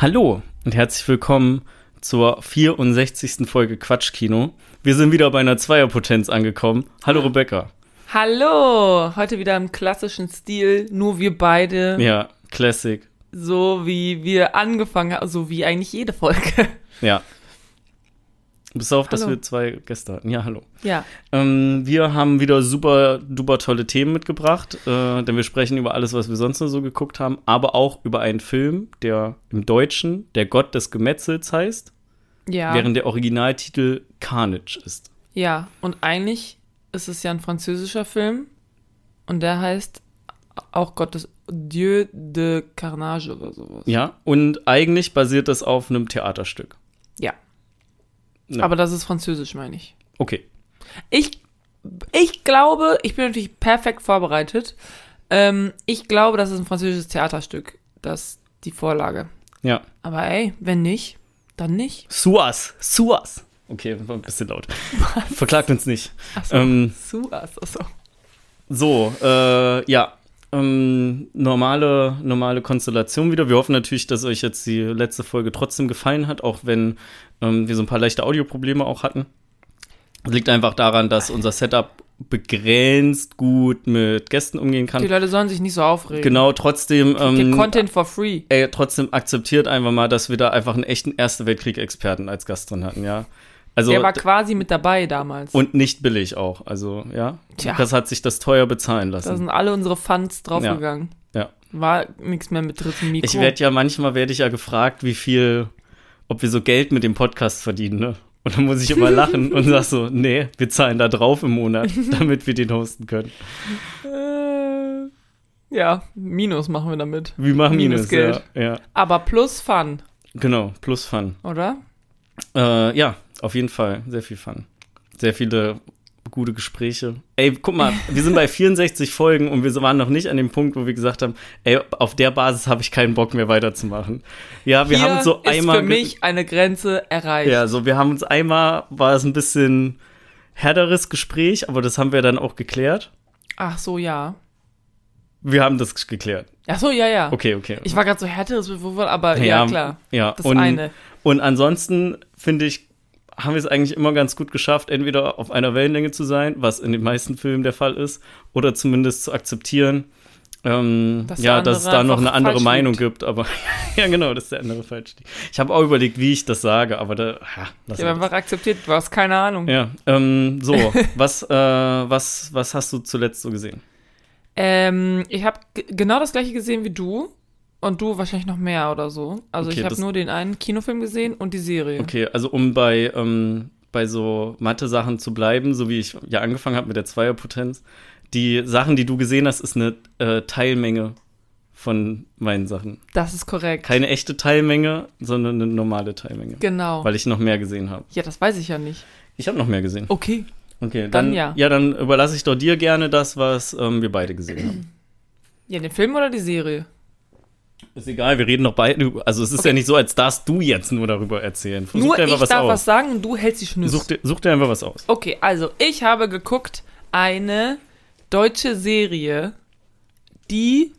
Hallo und herzlich willkommen zur 64. Folge Quatschkino. Wir sind wieder bei einer Zweierpotenz angekommen. Hallo Rebecca. Hallo, heute wieder im klassischen Stil, nur wir beide, Ja, Classic. so wie wir angefangen haben, so wie eigentlich jede Folge. Ja. Bis auf, dass wir zwei Gäste hatten. Ja, hallo. Ja, Ähm, wir haben wieder super, duper tolle Themen mitgebracht, äh, denn wir sprechen über alles, was wir sonst nur so geguckt haben, aber auch über einen Film, der im Deutschen Der Gott des Gemetzels heißt, ja, während der Originaltitel Carnage ist. ja. Und eigentlich ist es ja ein französischer Film und der heißt auch Gottes Dieu de Carnage oder sowas. Ja, und eigentlich basiert das auf einem Theaterstück. Ja. Ja. Aber das ist französisch, meine ich. Okay. Ich, ich glaube, ich bin natürlich perfekt vorbereitet. Ähm, ich glaube, das ist ein französisches Theaterstück, das die Vorlage. Ja. Aber ey, wenn nicht, dann nicht. Suas. Suas. Okay, war ein bisschen laut. Verklagt uns nicht. Achso, Ähm, Suas, achso. So, äh, ja. Ähm, normale, normale Konstellation wieder. Wir hoffen natürlich, dass euch jetzt die letzte Folge trotzdem gefallen hat, auch wenn ähm, wir so ein paar leichte Audioprobleme auch hatten. Das liegt einfach daran, dass unser Setup begrenzt gut mit Gästen umgehen Die kann. Leute sollen sich nicht so aufregen. Genau, trotzdem, ähm, Content for free. ey, trotzdem akzeptiert einfach mal, dass wir da einfach einen echten Erste Weltkrieg-Experten als Gast drin hatten, ja. Also, Der war quasi mit dabei damals. und nicht billig auch, also, ja. Tja. Das hat sich das teuer bezahlen da lassen. sind alle unsere Funds draufgegangen. Ja. War nichts mehr mit dritten Mikro. Ich werde ja manchmal werde ich ja gefragt, wie viel, ob wir so Geld mit dem Podcast verdienen, ne? Und dann muss ich immer lachen und sag so, nee, wir zahlen da drauf im Monat, damit wir den hosten können. äh, ja, Minus machen wir damit. Wie machen Minus, Minusgeld. ja, ja. Aber plus Fun, Genau, plus Fun. oder? Äh, ja, auf jeden Fall, sehr viel Fun. Sehr viele gute Gespräche. Ey, guck mal, wir sind bei 64 Folgen und wir waren noch nicht an dem Punkt, wo wir gesagt haben, ey, auf der Basis habe ich keinen Bock mehr weiterzumachen. Ja, wir Hier haben so ist einmal für mich eine Grenze erreicht. Ja, so wir haben uns einmal, war es ein bisschen härteres Gespräch, aber das haben wir dann auch geklärt. Ach so, ja. Wir haben das geklärt. Ach so, ja, ja. Okay, okay. Ich war gerade so härteres Bewusstsein, aber ja, klar. Ja, Das und, eine. und ansonsten finde ich, haben wir es eigentlich immer ganz gut geschafft, entweder auf einer Wellenlänge zu sein, was in den meisten Filmen der Fall ist, oder zumindest zu akzeptieren, ähm, Dass ja, dass es da noch eine andere Meinung liegt. gibt, aber ja, genau, dass der andere falsch liegt. Ich habe auch überlegt, wie ich das sage, aber da, ja, Ich habe einfach akzeptiert, du hast keine Ahnung. Ja, ähm, so, was, äh, was, was hast du zuletzt so gesehen? Ähm, ich habe genau das gleiche gesehen wie du. Und du wahrscheinlich noch mehr oder so. Also Okay, ich habe nur den einen Kinofilm gesehen und die Serie. Okay, also um bei, ähm, bei so Mathe-Sachen zu bleiben, so wie ich ja angefangen habe mit der Zweierpotenz, die Sachen, die du gesehen hast, ist eine äh, Teilmenge von meinen Sachen. Das ist korrekt. Keine echte Teilmenge, sondern eine normale Teilmenge. genau. Weil ich noch mehr gesehen habe. Ja, das weiß ich ja nicht. Ich habe noch mehr gesehen. Okay. Okay, dann dann, ja. Ja, dann überlasse ich doch dir gerne das, was ähm, wir beide gesehen haben. Ja, den Film oder die Serie? Ist egal, wir reden doch beide. Also es ist Okay. ja nicht so, als darfst du jetzt nur darüber erzählen. Versuch nur dir einfach ich was darf aus. was sagen und du hältst die Schnüsse. Such dir, such dir einfach was aus. Okay, also ich habe geguckt eine deutsche Serie, die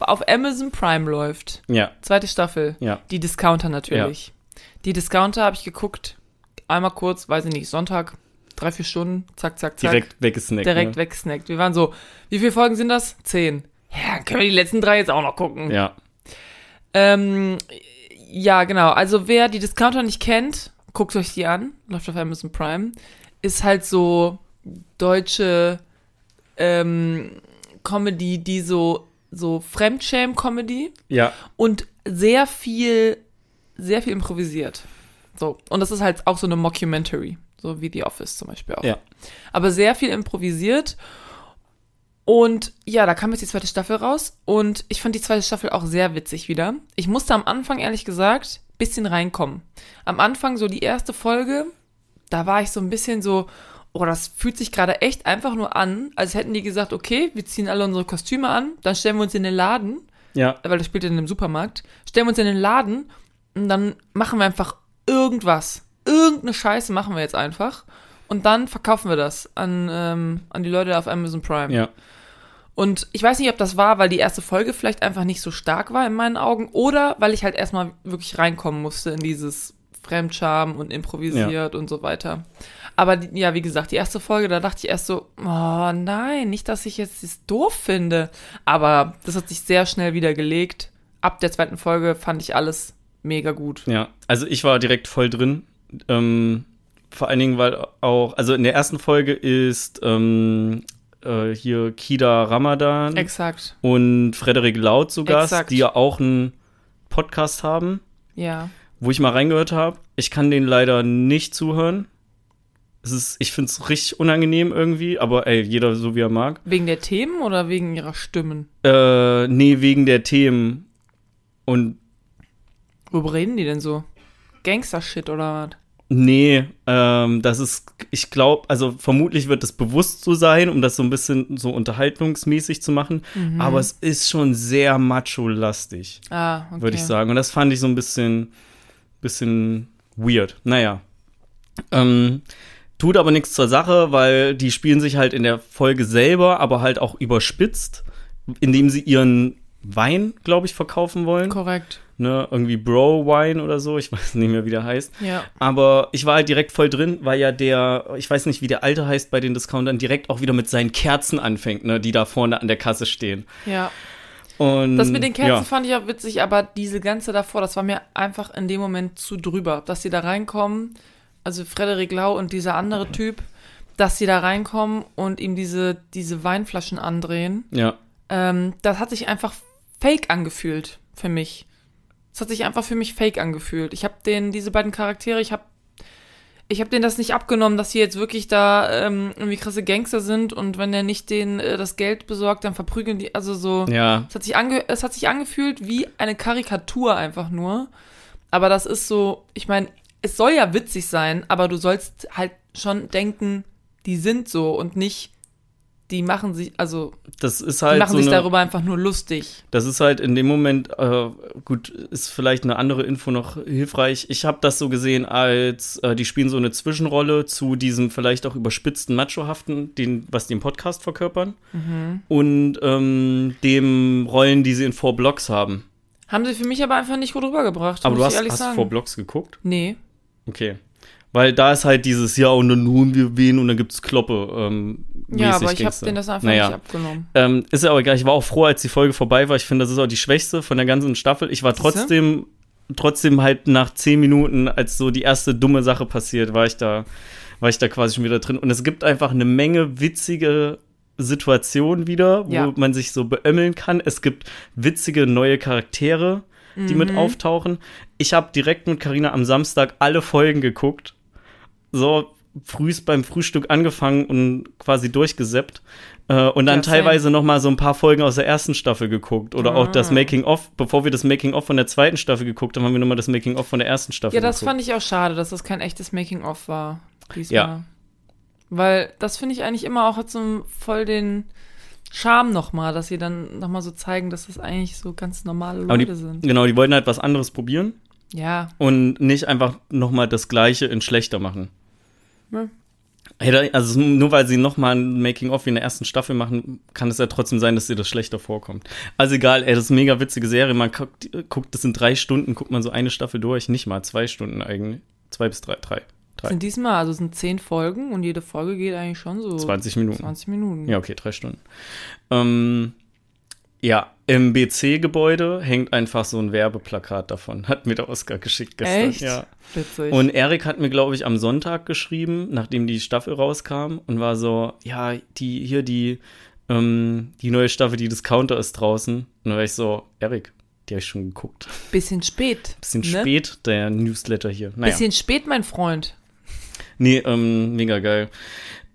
auf Amazon Prime läuft. Ja, Zweite Staffel. ja. Die Discounter natürlich. Die Discounter habe ich geguckt. Einmal kurz, weiß ich nicht, Sonntag, drei, vier Stunden, zack, zack, zack. Direkt weggesnackt. direkt ne? weggesnackt. Wir waren so, wie viele Folgen sind das? Zehn. Ja, können wir die letzten drei jetzt auch noch gucken. Ja, Ähm, ja, genau. Also wer die Discounter nicht kennt, guckt euch die an. Läuft auf Amazon Prime. Ist halt so deutsche ähm, Comedy, die so, so Fremdschäm-Comedy ja, und sehr viel, sehr viel improvisiert. So. Und das ist halt auch so eine Mockumentary. So wie The Office zum Beispiel auch. ja. Aber sehr viel improvisiert. Und ja, da kam jetzt die zweite Staffel raus. Und ich fand die zweite Staffel auch sehr witzig wieder. Ich musste am Anfang, ehrlich gesagt, bisschen reinkommen. Am Anfang, so die erste Folge, da war ich so ein bisschen so, oh, das fühlt sich gerade echt einfach nur an, als hätten die gesagt, okay, wir ziehen alle unsere Kostüme an, dann stellen wir uns in den Laden, Ja, weil das spielt in einem Supermarkt, stellen wir uns in den Laden und dann machen wir einfach irgendwas. Irgendeine Scheiße machen wir jetzt einfach. Und dann verkaufen wir das an, ähm, an die Leute auf Amazon Prime. ja. Und ich weiß nicht, ob das war, weil die erste Folge vielleicht einfach nicht so stark war in meinen Augen oder weil ich halt erstmal wirklich reinkommen musste in dieses Fremdscham und improvisiert und so weiter. Aber die, ja, wie gesagt, die erste Folge, da dachte ich erst so, oh nein, nicht, dass ich jetzt das doof finde. Aber das hat sich sehr schnell wieder gelegt. Ab der zweiten Folge fand ich alles mega gut. Ja, also ich war direkt voll drin. Ähm, vor allen Dingen, weil auch, also in der ersten Folge ist ähm, äh, hier Kida Ramadan Exakt. und Frederik Laut zu Gast, Exakt. die ja auch einen Podcast haben, Ja. wo ich mal reingehört habe. Ich kann den leider nicht zuhören. Es ist, ich finde es richtig unangenehm irgendwie, aber ey, jeder so wie er mag. Wegen der Themen oder wegen ihrer Stimmen? Äh, nee, wegen der Themen. Und Worüber reden die denn so? Gangster-Shit oder was? Nee, ähm, das ist, ich glaube, also vermutlich wird es bewusst so sein, um das so ein bisschen so unterhaltungsmäßig zu machen. Mhm. Aber es ist schon sehr macho-lastig, Ah, okay. würde ich sagen. Und das fand ich so ein bisschen, bisschen weird. Naja. Ähm, tut aber nichts zur Sache, weil die spielen sich halt in der Folge selber, aber halt auch überspitzt, indem sie ihren Wein, glaube ich, verkaufen wollen. Korrekt. Ne, irgendwie Bro Wine oder so, ich weiß nicht mehr, wie der heißt. Ja. Aber ich war halt direkt voll drin, weil ja der, ich weiß nicht, wie der alte heißt bei den Discountern, direkt auch wieder mit seinen Kerzen anfängt, ne, die da vorne an der Kasse stehen. Ja. Und Das mit den Kerzen ja, fand ich auch witzig, aber diese ganze davor, das war mir einfach in dem Moment zu drüber. Dass sie da reinkommen, also Frederik Lau und dieser andere Typ, dass sie da reinkommen und ihm diese, diese Weinflaschen andrehen, ja, ähm, das hat sich einfach fake angefühlt für mich. Es hat sich einfach für mich fake angefühlt. Ich habe den, diese beiden Charaktere, ich habe ich habe denen das nicht abgenommen, dass sie jetzt wirklich da ähm, irgendwie krasse Gangster sind und wenn er nicht denen äh, das Geld besorgt, dann verprügeln die, also so. ja, Es hat, sich ange es hat sich angefühlt wie eine Karikatur einfach nur. Aber das ist so, ich meine, es soll ja witzig sein, aber du sollst halt schon denken, die sind so und nicht, die machen sich, also das ist die halt machen so sich eine, darüber einfach nur lustig. das ist halt in dem Moment, äh, gut, ist vielleicht eine andere Info noch hilfreich. Ich habe das so gesehen als, äh, die spielen so eine Zwischenrolle zu diesem vielleicht auch überspitzten Machohaften, den, was die im Podcast verkörpern, Mhm. und ähm, dem Rollen, die sie in Four Blocks haben. Haben sie für mich aber einfach nicht gut rübergebracht, Aber du hast, hast. Four Blocks geguckt? Nee. Okay. Weil da ist halt dieses, ja, und dann holen wir wen und dann gibt's Kloppe. Ähm, Ja, aber ich habe denen das einfach naja. nicht abgenommen. Ähm, ist ja auch egal. Ich war auch froh, als die Folge vorbei war. Ich finde, das ist auch die schwächste von der ganzen Staffel. Ich war Siehste? trotzdem, trotzdem halt nach zehn Minuten, als so die erste dumme Sache passiert, war ich da, war ich da quasi schon wieder drin. Und es gibt einfach eine Menge witzige Situationen wieder, wo Ja. man sich so beömmeln kann. Es gibt witzige neue Charaktere, die Mhm. mit auftauchen. Ich habe direkt mit Karina am Samstag alle Folgen geguckt. So frühst beim Frühstück angefangen und quasi durchgeseppt. Äh, und dann Ja, teilweise noch mal so ein paar Folgen aus der ersten Staffel geguckt. Oder auch das Ah. Making-of. Bevor wir das Making-of von der zweiten Staffel geguckt haben, haben wir noch mal das Making-of von der ersten Staffel Ja, das geguckt. fand ich auch schade, dass das kein echtes Making-of war diesmal. Ja. Weil das finde ich eigentlich immer auch hat so voll den Charme nochmal, dass sie dann nochmal so zeigen, dass das eigentlich so ganz normale Leute die, sind. genau, die wollten halt was anderes probieren Ja, und nicht einfach noch mal das Gleiche in schlechter machen. Hätte- Also nur weil sie noch mal ein Making-of wie in der ersten Staffel machen, kann es ja trotzdem sein, dass dir das schlechter vorkommt. Also egal, ey, das ist eine mega witzige Serie. Man guckt, guckt das in drei Stunden, guckt man so eine Staffel durch, nicht mal zwei Stunden eigentlich. Zwei bis drei, drei, drei. sind diesmal, also sind zehn Folgen und jede Folge geht eigentlich schon so 20 Minuten. 20 Minuten. Ja, okay, drei Stunden. Ähm, ja, im BC-Gebäude hängt einfach so ein Werbeplakat davon. Hat mir der Oscar geschickt gestern. Echt? Ja. Witzig. Und Erik hat mir, glaube ich, am Sonntag geschrieben, nachdem die Staffel rauskam und war so, ja, die, hier die, ähm, die neue Staffel, die Discounter ist draußen. Und dann war ich so, Erik, die habe ich schon geguckt. Bisschen spät. Bisschen ne? spät, der Newsletter hier. Naja. Bisschen spät, mein Freund. Nee, ähm, mega geil.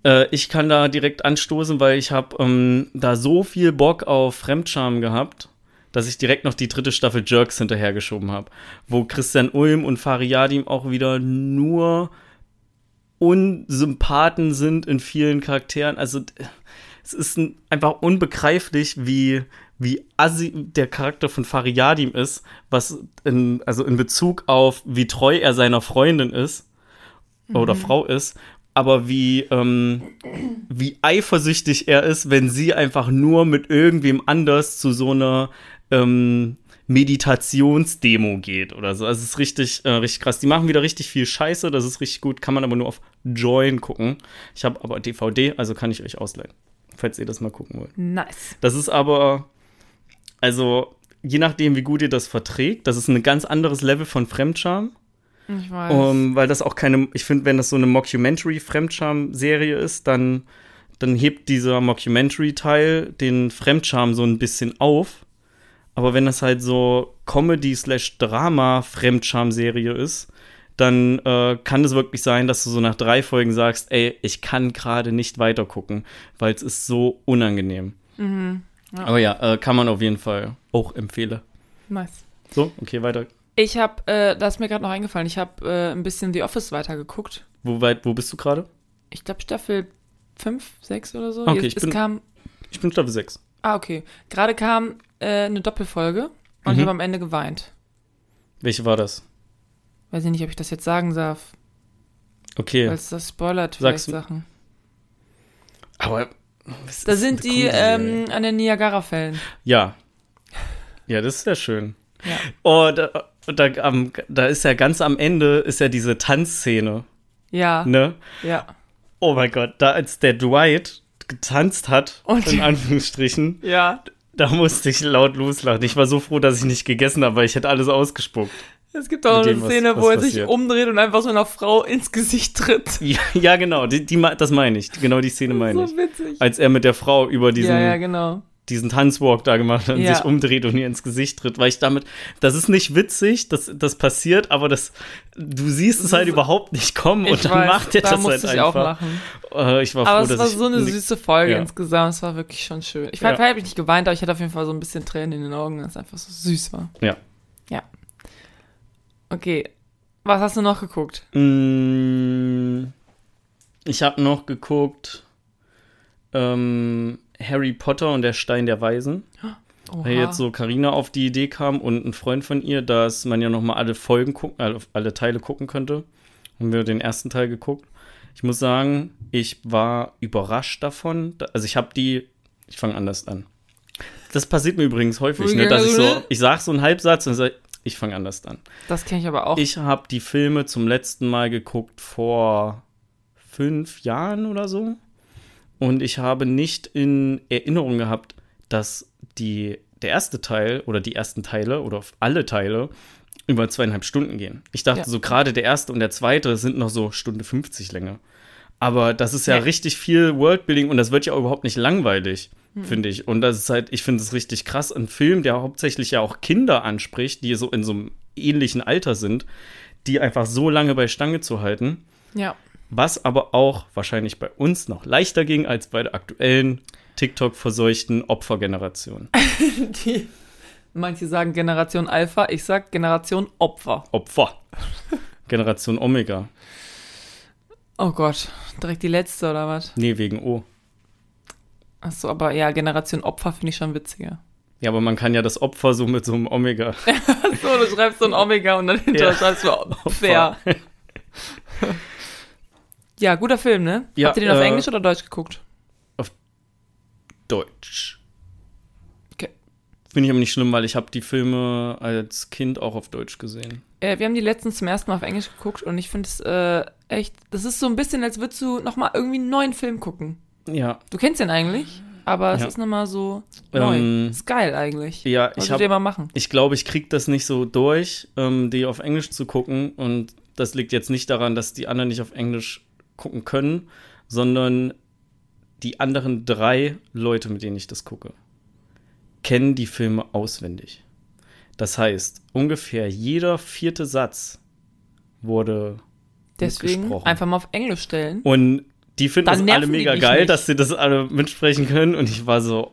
Äh, ich kann da direkt anstoßen, weil ich habe ähm, da so viel Bock auf Fremdscham gehabt, dass ich direkt noch die dritte Staffel Jerks hinterhergeschoben habe, wo Christian Ulm und Fariadim auch wieder nur Unsympathen sind in vielen Charakteren. Also es ist ein, einfach unbegreiflich, wie wie assi der Charakter von Fariadim ist, was in, also in Bezug auf wie treu er seiner Freundin ist oder Frau ist aber wie, ähm, wie eifersüchtig er ist, wenn sie einfach nur mit irgendwem anders zu so einer ähm, Meditationsdemo geht oder so. Also es ist richtig, äh, richtig krass. Die machen wieder richtig viel Scheiße, das ist richtig gut, kann man aber nur auf Join gucken. Ich habe aber DVD, also kann ich euch ausleihen, falls ihr das mal gucken wollt. Nice. Das ist aber, also je nachdem, wie gut ihr das verträgt, das ist ein ganz anderes Level von Fremdscham. Ich weiß. Um, weil das auch keine, ich finde, wenn das so eine Mockumentary-Fremdscham-Serie ist, dann, dann hebt dieser Mockumentary-Teil den Fremdscham so ein bisschen auf. Aber wenn das halt so Comedy-slash-Drama-Fremdscham-Serie ist, dann äh, kann es wirklich sein, dass du so nach drei Folgen sagst, ey, ich kann gerade nicht weiter gucken, weil es ist so unangenehm. Mhm. Ja. Aber ja, äh, kann man auf jeden Fall auch empfehlen. nice. So, okay, weiter. Ich habe, äh, das ist mir gerade noch eingefallen, ich habe äh, ein bisschen The Office weitergeguckt. Wo, weit, wo bist du gerade? Ich glaube Staffel 5, 6 oder so. Okay, Jetzt- ich bin- kam, Ich bin Staffel 6. ah, okay. Gerade kam äh, eine Doppelfolge und Mhm. ich habe am Ende geweint. Welche war das? Weiß ich nicht, ob ich das jetzt sagen darf, Okay. weil es das spoilert vielleicht Sag's- Sachen. Aber. Da sind die ähm, an den Niagara-Fällen. Ja. Ja, das ist ja schön. Ja. Oh, da, da, am- da ist ja ganz am Ende ist ja diese Tanzszene, Ja, ne? ja. Oh mein Gott, da als der Dwight getanzt hat, Und- in Anführungsstrichen, Ja. da musste ich laut loslachen. Ich war so froh, dass ich nicht gegessen habe, weil ich hätte alles ausgespuckt. Es gibt auch eine dem, was- Szene, was wo er sich passiert. umdreht und einfach so einer Frau ins Gesicht tritt. Ja, ja genau, die, die, das meine ich. Genau die Szene meine ich. so witzig. Als er mit der Frau über diesen, ja, ja, genau. Diesen Tanzwalk da gemacht und Ja. sich umdreht und ihr ins Gesicht tritt, weil ich damit, das ist nicht witzig, das, das passiert, aber das, du siehst es halt überhaupt nicht kommen und Ich dann weiß, macht er da das musste halt ich auch einfach. lachen. Äh, ich war Aber froh, es dass war ich so eine süße Folge Ja. insgesamt. Es war wirklich schon schön. Ich Ja. habe nicht geweint, aber ich hatte auf jeden Fall so ein bisschen Tränen in den Augen, weil es einfach so süß war. Ja. Ja. Okay. Was hast du noch geguckt? Mm, Ich habe noch geguckt ähm, Harry Potter und der Stein der Weisen. Oha. Weil jetzt so Karina auf die Idee kam und ein Freund von ihr, dass man ja noch mal alle Folgen gucken, alle, alle Teile gucken könnte. Haben wir den ersten Teil geguckt. Ich muss sagen, ich war überrascht davon. Da- Also ich habe die, ich fange anders an. Das passiert mir übrigens häufig, ne, dass ich so, ich sag so einen Halbsatz und sage, ich fange anders an. Das kenne ich aber auch. Ich habe die Filme zum letzten Mal geguckt vor fünf Jahren oder so. Und ich habe nicht in Erinnerung gehabt, dass die, der erste Teil oder die ersten Teile oder alle Teile über zweieinhalb Stunden gehen. Ich dachte Ja. so, gerade der erste und der zweite sind noch so Stunde 50 Länge. Aber das ist ja Nee. richtig viel Worldbuilding und das wird ja auch überhaupt nicht langweilig, Hm. finde ich. Und das ist halt, ich finde es richtig krass, ein Film, der hauptsächlich ja auch Kinder anspricht, die so in so einem ähnlichen Alter sind, die einfach so lange bei Stange zu halten. ja. Was aber auch wahrscheinlich bei uns noch leichter ging als bei der aktuellen TikTok-verseuchten Opfergeneration. Die, manche sagen Generation Alpha, ich sag Generation Opfer. Opfer. Generation Omega. Oh Gott, direkt die letzte oder was? Nee, wegen O. Achso, aber ja, Generation Opfer finde ich schon witziger. Ja, aber man kann ja das Opfer so mit so einem Omega. So, du schreibst so ein Omega und dann hinterher Ja. schreibst du Opfer. Ja, guter Film, ne? Ja, Habt ihr den auf äh, Englisch oder Deutsch geguckt? Deutsch. Okay. Finde ich aber nicht schlimm, weil ich habe die Filme als Kind auch auf Deutsch gesehen. Äh, wir haben die letztens zum ersten Mal auf Englisch geguckt und ich finde es äh, echt, das ist so ein bisschen, als würdest du nochmal irgendwie einen neuen Film gucken. Ja, Du kennst den eigentlich, aber es Ja. ist nochmal so neu. Ähm, ist geil eigentlich. ja, ich ihr mal machen. Ich glaube, ich kriege das nicht so durch, ähm, die auf Englisch zu gucken. Und das liegt jetzt nicht daran, dass die anderen nicht auf Englisch gucken können, sondern die anderen drei Leute, mit denen ich das gucke, kennen die Filme auswendig. Das heißt, ungefähr jeder vierte Satz wurde Deswegen einfach mal auf Englisch stellen. Und die finden Dann das alle mega geil, nicht. dass sie das alle mitsprechen können. Und ich war so.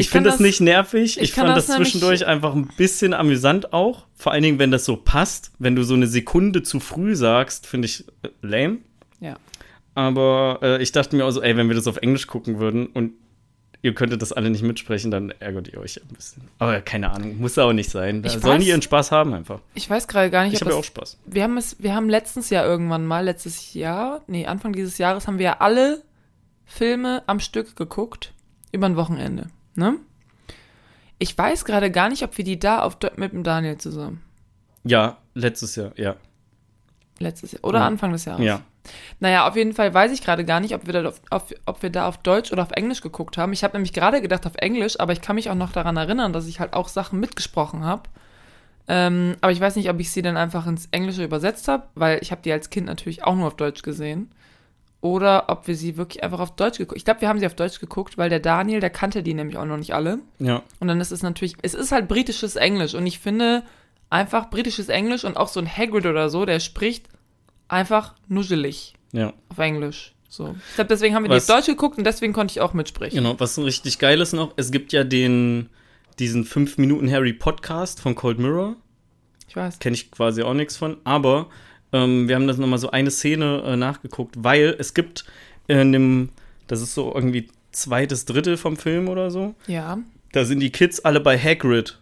Ich, finde das das- nicht nervig. Ich, ich fand das das zwischendurch einfach ein bisschen amüsant auch. Vor allen Dingen, wenn das so passt. Wenn du so eine Sekunde zu früh sagst, finde ich äh, lame. Ja. Aber äh, ich dachte mir auch so, ey, wenn wir das auf Englisch gucken würden und ihr könntet das alle nicht mitsprechen, dann ärgert ihr euch ein bisschen. Aber keine Ahnung, muss auch nicht sein. Da Ich sollen weiß- die ihren Spaß haben einfach. Ich weiß gerade gar nicht, Ich habe ja auch Spaß. wir haben es, wir haben letztens Jahr irgendwann mal, letztes Jahr, nee, Anfang dieses Jahres haben wir ja alle Filme am Stück geguckt, über ein Wochenende, ne? Ich weiß gerade gar nicht, ob wir die da auf, mit dem Daniel zusammen, Ja, letztes Jahr, ja. letztes Jahr, oder Ja. Anfang des Jahres. Ja. Auf auf jeden Fall weiß ich gerade gar nicht, ob wir, da auf, auf, ob wir da auf Deutsch oder auf Englisch geguckt haben. Ich habe nämlich gerade gedacht auf Englisch, aber ich kann mich auch noch daran erinnern, dass ich halt auch Sachen mitgesprochen habe. Ähm, aber ich weiß nicht, ob ich sie dann einfach ins Englische übersetzt habe, weil ich habe die als Kind natürlich auch nur auf Deutsch gesehen. Oder ob wir sie wirklich einfach auf Deutsch geguckt. Ich glaube, wir haben sie auf Deutsch geguckt, weil der Daniel, der kannte die nämlich auch noch nicht alle. Ja. Und dann ist es natürlich, es ist halt britisches Englisch. Und ich finde einfach britisches Englisch und auch so ein Hagrid oder so, der spricht einfach nuschelig Ja. auf Englisch. So. Ich glaube, deswegen haben wir Was- die auf Deutsch geguckt und deswegen konnte ich auch mitsprechen. Genau, was so richtig geil ist noch, es gibt ja den, diesen 5 Minuten Harry Podcast von Cold Mirror. Ich weiß. Kenne ich quasi auch nichts von. Aber ähm, wir haben das nochmal so eine Szene äh, nachgeguckt, weil es gibt in dem, das ist so irgendwie zweites Drittel vom Film oder so, Ja, da sind die Kids alle bei Hagrid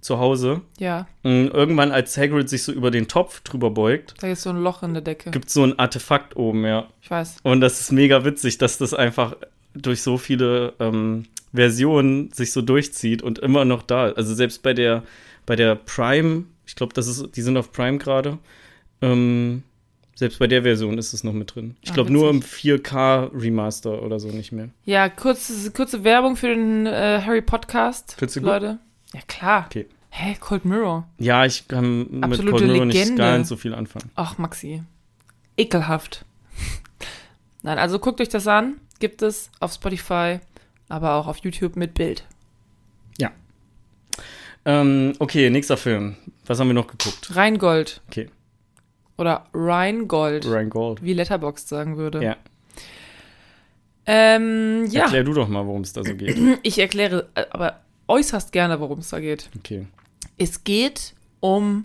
zu Hause. ja. Und irgendwann, als Hagrid sich so über den Topf drüber beugt, Da ist so ein Loch in der Decke. gibt es so ein Artefakt oben, ja. Ich weiß. Und das ist mega witzig, dass das einfach durch so viele ähm, Versionen sich so durchzieht und immer noch da. Also selbst bei der, bei der Prime, ich glaube, das ist, die sind auf Prime gerade. Ähm, selbst bei der Version ist es noch mit drin. Ich Ah, glaube nur im witzig. 4K Remaster oder so nicht mehr. Ja, kurze, kurze Werbung für den äh, Harry Podcast. Findest du gut? Leute. Ja, klar. Okay. Hä, Cold Mirror. Ja, ich kann mit Absolute Cold Mirror nicht Legende. nicht so viel anfangen. Ach, Maxi. Ekelhaft. Nein, also guckt euch das an. Gibt es auf Spotify, aber auch auf YouTube mit Bild. Ähm, okay, nächster Film. Was haben wir noch geguckt? Rheingold. Okay. Oder Rheingold, Ryan Gold. wie Letterboxd sagen würde. Ja. Ähm, ja. Erklär du doch mal, worum es da so geht. Ich erkläre äh, aber äußerst gerne, worum es da geht. Okay. Es geht um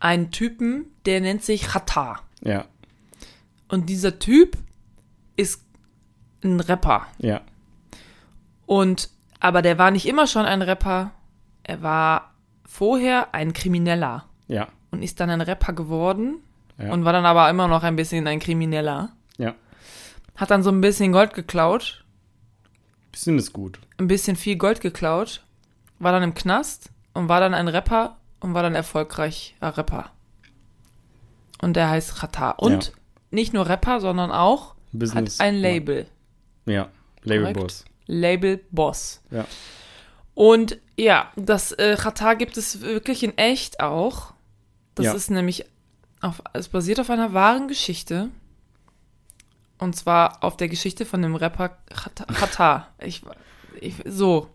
einen Typen, der nennt sich Chata. Ja. Und dieser Typ ist ein Rapper. Ja. Und, aber der war nicht immer schon ein Rapper. Er war vorher ein Krimineller Ja. und ist dann ein Rapper geworden Ja. und war dann aber immer noch ein bisschen ein Krimineller. Ja. Hat dann so ein bisschen Gold geklaut, Bisschen ist gut. ein bisschen viel Gold geklaut, war dann im Knast und war dann ein Rapper und war dann erfolgreicher Rapper. Und der heißt Chata. Und Ja. nicht nur Rapper, sondern auch Business. hat ein Label. Ja. Labelboss. Label Boss. Ja. Und ja, das äh, Chata gibt es wirklich in echt auch. Das Ja. ist nämlich, auf, es basiert auf einer wahren Geschichte. Und zwar auf der Geschichte von dem Rapper Chata. Chata. Ich, ich, so.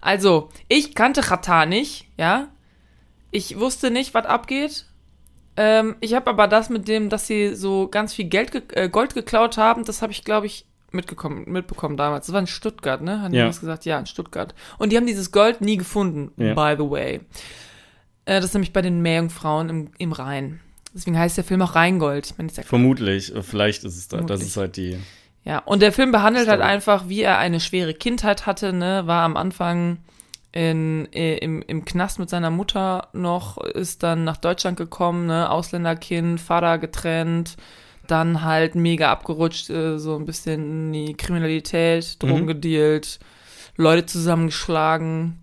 Also, ich kannte Chata nicht, ja. Ich wusste nicht, was abgeht. Ähm, ich habe aber das mit dem, dass sie so ganz viel Geld ge äh, Gold geklaut haben, das habe ich, glaube ich, mitgekommen, mitbekommen damals. Das war in Stuttgart, ne? Haben die Ja. gesagt? Ja, in Stuttgart. Und die haben dieses Gold nie gefunden, Ja. by the way. Äh, das ist nämlich bei den Meerjungfrauen im, im Rhein. Deswegen heißt der Film auch Rheingold. Ich meine, ja Vermutlich. Vielleicht ist es da. Das Vermutlich. ist halt die. ja, und der Film behandelt halt Story. einfach, wie er eine schwere Kindheit hatte, ne, war am Anfang in, äh, im, im Knast mit seiner Mutter noch, ist dann nach Deutschland gekommen, ne, Ausländerkind, Vater getrennt, dann halt mega abgerutscht, äh, so ein bisschen in die Kriminalität, Drogen Mhm. gedealt, Leute zusammengeschlagen,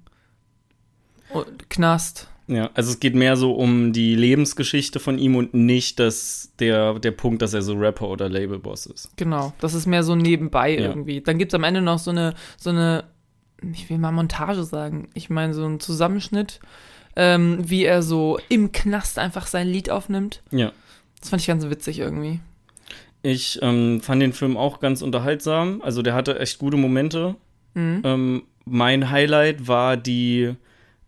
und Knast. Ja, also es geht mehr so um die Lebensgeschichte von ihm und nicht dass der, der Punkt, dass er so Rapper oder Labelboss ist. Genau, das ist mehr so nebenbei Ja. irgendwie. Dann gibt's am Ende noch so eine, so eine, ich will mal Montage sagen, ich meine so einen Zusammenschnitt, ähm, wie er so im Knast einfach sein Lied aufnimmt. Ja. Das fand ich ganz witzig irgendwie. Ich ähm, fand den Film auch ganz unterhaltsam. Also der hatte echt gute Momente. Mhm. Ähm, mein Highlight war die,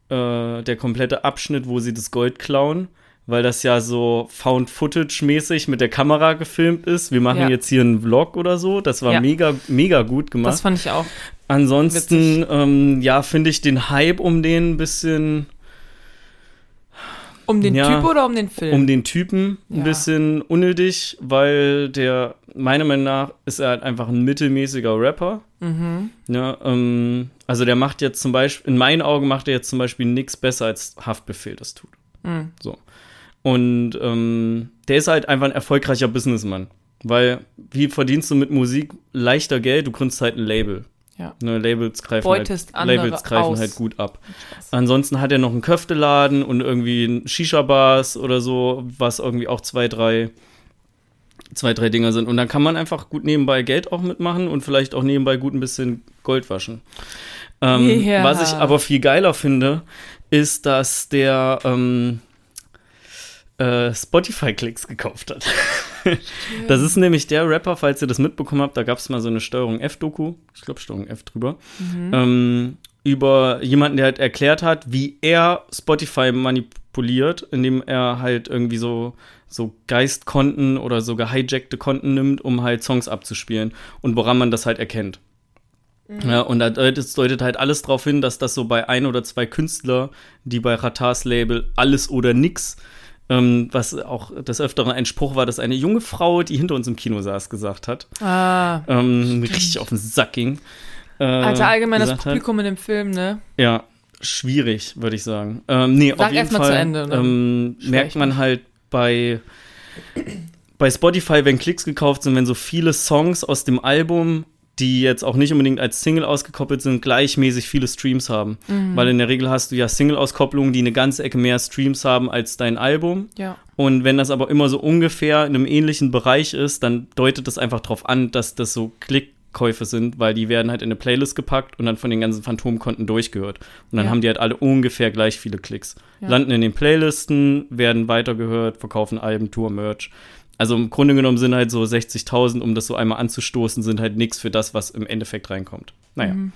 äh, der komplette Abschnitt, wo sie das Gold klauen, weil das ja so Found-Footage-mäßig mit der Kamera gefilmt ist. Wir machen Ja. jetzt hier einen Vlog oder so. Das war Ja. mega, mega gut Das gemacht. fand ich auch. Ansonsten, ähm, ja, finde ich den Hype um den ein bisschen, Um den Ja. Typ oder um den Film? um den Typen ein Ja. bisschen unnötig, weil der, meiner Meinung nach, ist er halt einfach ein mittelmäßiger Rapper. Mhm. Ja, ähm, also der macht jetzt zum Beispiel, in meinen Augen macht er jetzt zum Beispiel nichts besser, als Haftbefehl das tut. Mhm. So. Und ähm, der ist halt einfach ein erfolgreicher Businessmann. Weil, wie verdienst du mit Musik leichter Geld? Du gründest halt ein Label. Ja. Ne, Labels greifen, Beutest halt, Labels greifen aus. halt gut ab. Ansonsten hat er noch einen Köfteladen und irgendwie Shisha-Bars oder so, was irgendwie auch zwei, drei, zwei, drei Dinger sind. Und dann kann man einfach gut nebenbei Geld auch mitmachen und vielleicht auch nebenbei gut ein bisschen Gold waschen. Ähm, Ja. Was ich aber viel geiler finde, ist, dass der ähm, äh, Spotify-Klicks gekauft hat. das ist nämlich der Rapper, falls ihr das mitbekommen habt, da gab es mal so eine Steuerung F-Doku, ich glaube Steuerung F drüber, ähm, über jemanden, der halt erklärt hat, wie er Spotify manipuliert, indem er halt irgendwie so, so Geistkonten oder so gehijackte Konten nimmt, um halt Songs abzuspielen und woran man das halt erkennt. Ja, und da deutet, halt alles darauf hin, dass das so bei ein oder zwei Künstler, die bei Ratars Label alles oder nix, ähm, was auch des Öfteren ein Spruch war, dass eine junge Frau, die hinter uns im Kino saß, gesagt hat, Ah. ähm, richtig auf den Sack ging. Äh, Also allgemein das gesagt hat, Publikum in dem Film, ne? ja, schwierig, würde ich sagen. Ähm, nee, Sag auf jeden Fall zu Ende, ne? ähm, merkt man halt bei, bei Spotify, wenn Klicks gekauft sind, wenn so viele Songs aus dem Album, die jetzt auch nicht unbedingt als Single ausgekoppelt sind, gleichmäßig viele Streams haben. Mhm. Weil in der Regel hast du ja Single-Auskopplungen, die eine ganze Ecke mehr Streams haben als dein Album. Ja. Und wenn das aber immer so ungefähr in einem ähnlichen Bereich ist, dann deutet das einfach darauf an, dass das so Klickkäufe sind, weil die werden halt in eine Playlist gepackt und dann von den ganzen Phantomkonten durchgehört. Und dann Ja. haben die halt alle ungefähr gleich viele Klicks. Ja. Landen in den Playlisten, werden weitergehört, verkaufen Alben, Tour, Merch. Also im Grunde genommen sind halt so 60.000, um das so einmal anzustoßen, sind halt nichts für das, was im Endeffekt reinkommt. Naja. Mhm.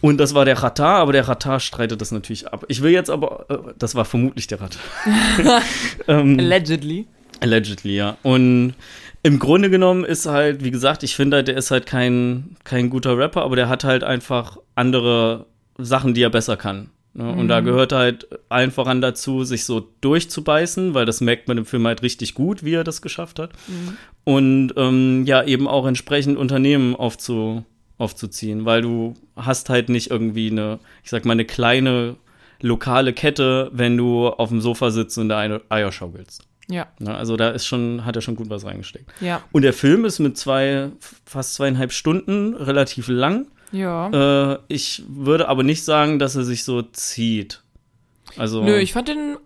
Und das war der Ratar, aber der Ratar streitet das natürlich ab. Ich will jetzt aber, äh, das war vermutlich der Ratar. ähm, Allegedly. Allegedly, ja. Und im Grunde genommen ist halt, wie gesagt, ich finde halt, der ist halt kein, kein guter Rapper, aber der hat halt einfach andere Sachen, die er besser kann. Ne? Und da gehört halt allen voran dazu, sich so durchzubeißen, weil das merkt man im Film halt richtig gut, wie er das geschafft hat. Und ähm, ja, eben auch entsprechend Unternehmen aufzu, aufzuziehen, weil du hast halt nicht irgendwie eine, ich sag mal, eine kleine lokale Kette, wenn du auf dem Sofa sitzt und da eine Eier schaukelst. Ja. Ne, also da ist schon, hat er schon gut was reingesteckt. Ja. Und der Film ist mit zwei, fast zweieinhalb Stunden relativ lang. Ja. Äh, ich würde aber nicht sagen, dass er sich so zieht. Also Nö, ich fand den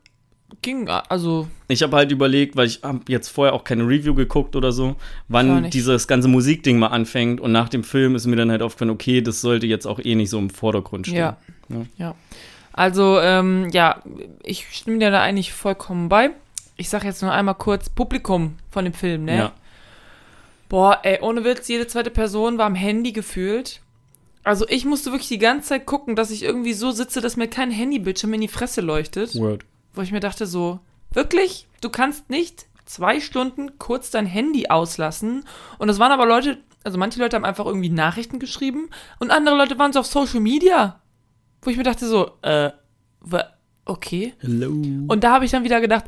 ging, also, ich habe halt überlegt, weil ich habe jetzt vorher auch keine Review geguckt oder so, wann dieses ganze Musikding mal anfängt. Und nach dem Film ist mir dann halt aufgefallen, okay, das sollte jetzt auch eh nicht so im Vordergrund stehen. ja. Ja. Ja. Also, ähm, ja, ich stimme dir da eigentlich vollkommen bei. Ich sag jetzt nur einmal kurz Publikum von dem Film, ne? Ja. Boah, ey, ohne Witz, jede zweite Person war am Handy gefühlt. Also ich musste wirklich die ganze Zeit gucken, dass ich irgendwie so sitze, dass mir kein Handybildschirm in die Fresse leuchtet. Word. Wo ich mir dachte so, wirklich? Du kannst nicht zwei Stunden kurz dein Handy auslassen? Und es waren aber Leute, also manche Leute haben einfach irgendwie Nachrichten geschrieben und andere Leute waren so auf Social Media. Wo ich mir dachte so, äh, okay. Hello. Und da habe ich dann wieder gedacht,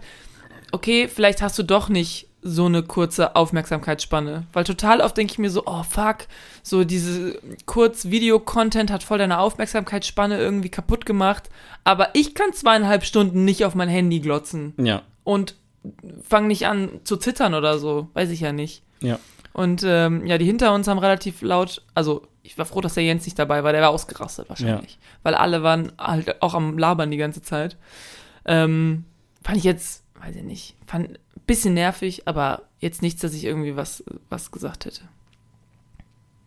okay, vielleicht hast du doch nicht so eine kurze Aufmerksamkeitsspanne. Weil total oft denke ich mir so, oh fuck, so diese Kurz-Video-Content hat voll deine Aufmerksamkeitsspanne irgendwie kaputt gemacht. Aber ich kann zweieinhalb Stunden nicht auf mein Handy glotzen Ja, und fang nicht an zu zittern oder so. Weiß ich ja nicht. ja. Und ähm, ja, die hinter uns haben relativ laut, also ich war froh, dass der Jens nicht dabei war, der war ausgerastet wahrscheinlich. Weil alle waren halt auch am Labern die ganze Zeit. Ähm, fand ich jetzt, weiß ich nicht, fand ein bisschen nervig, aber jetzt nichts, dass ich irgendwie was, was gesagt hätte.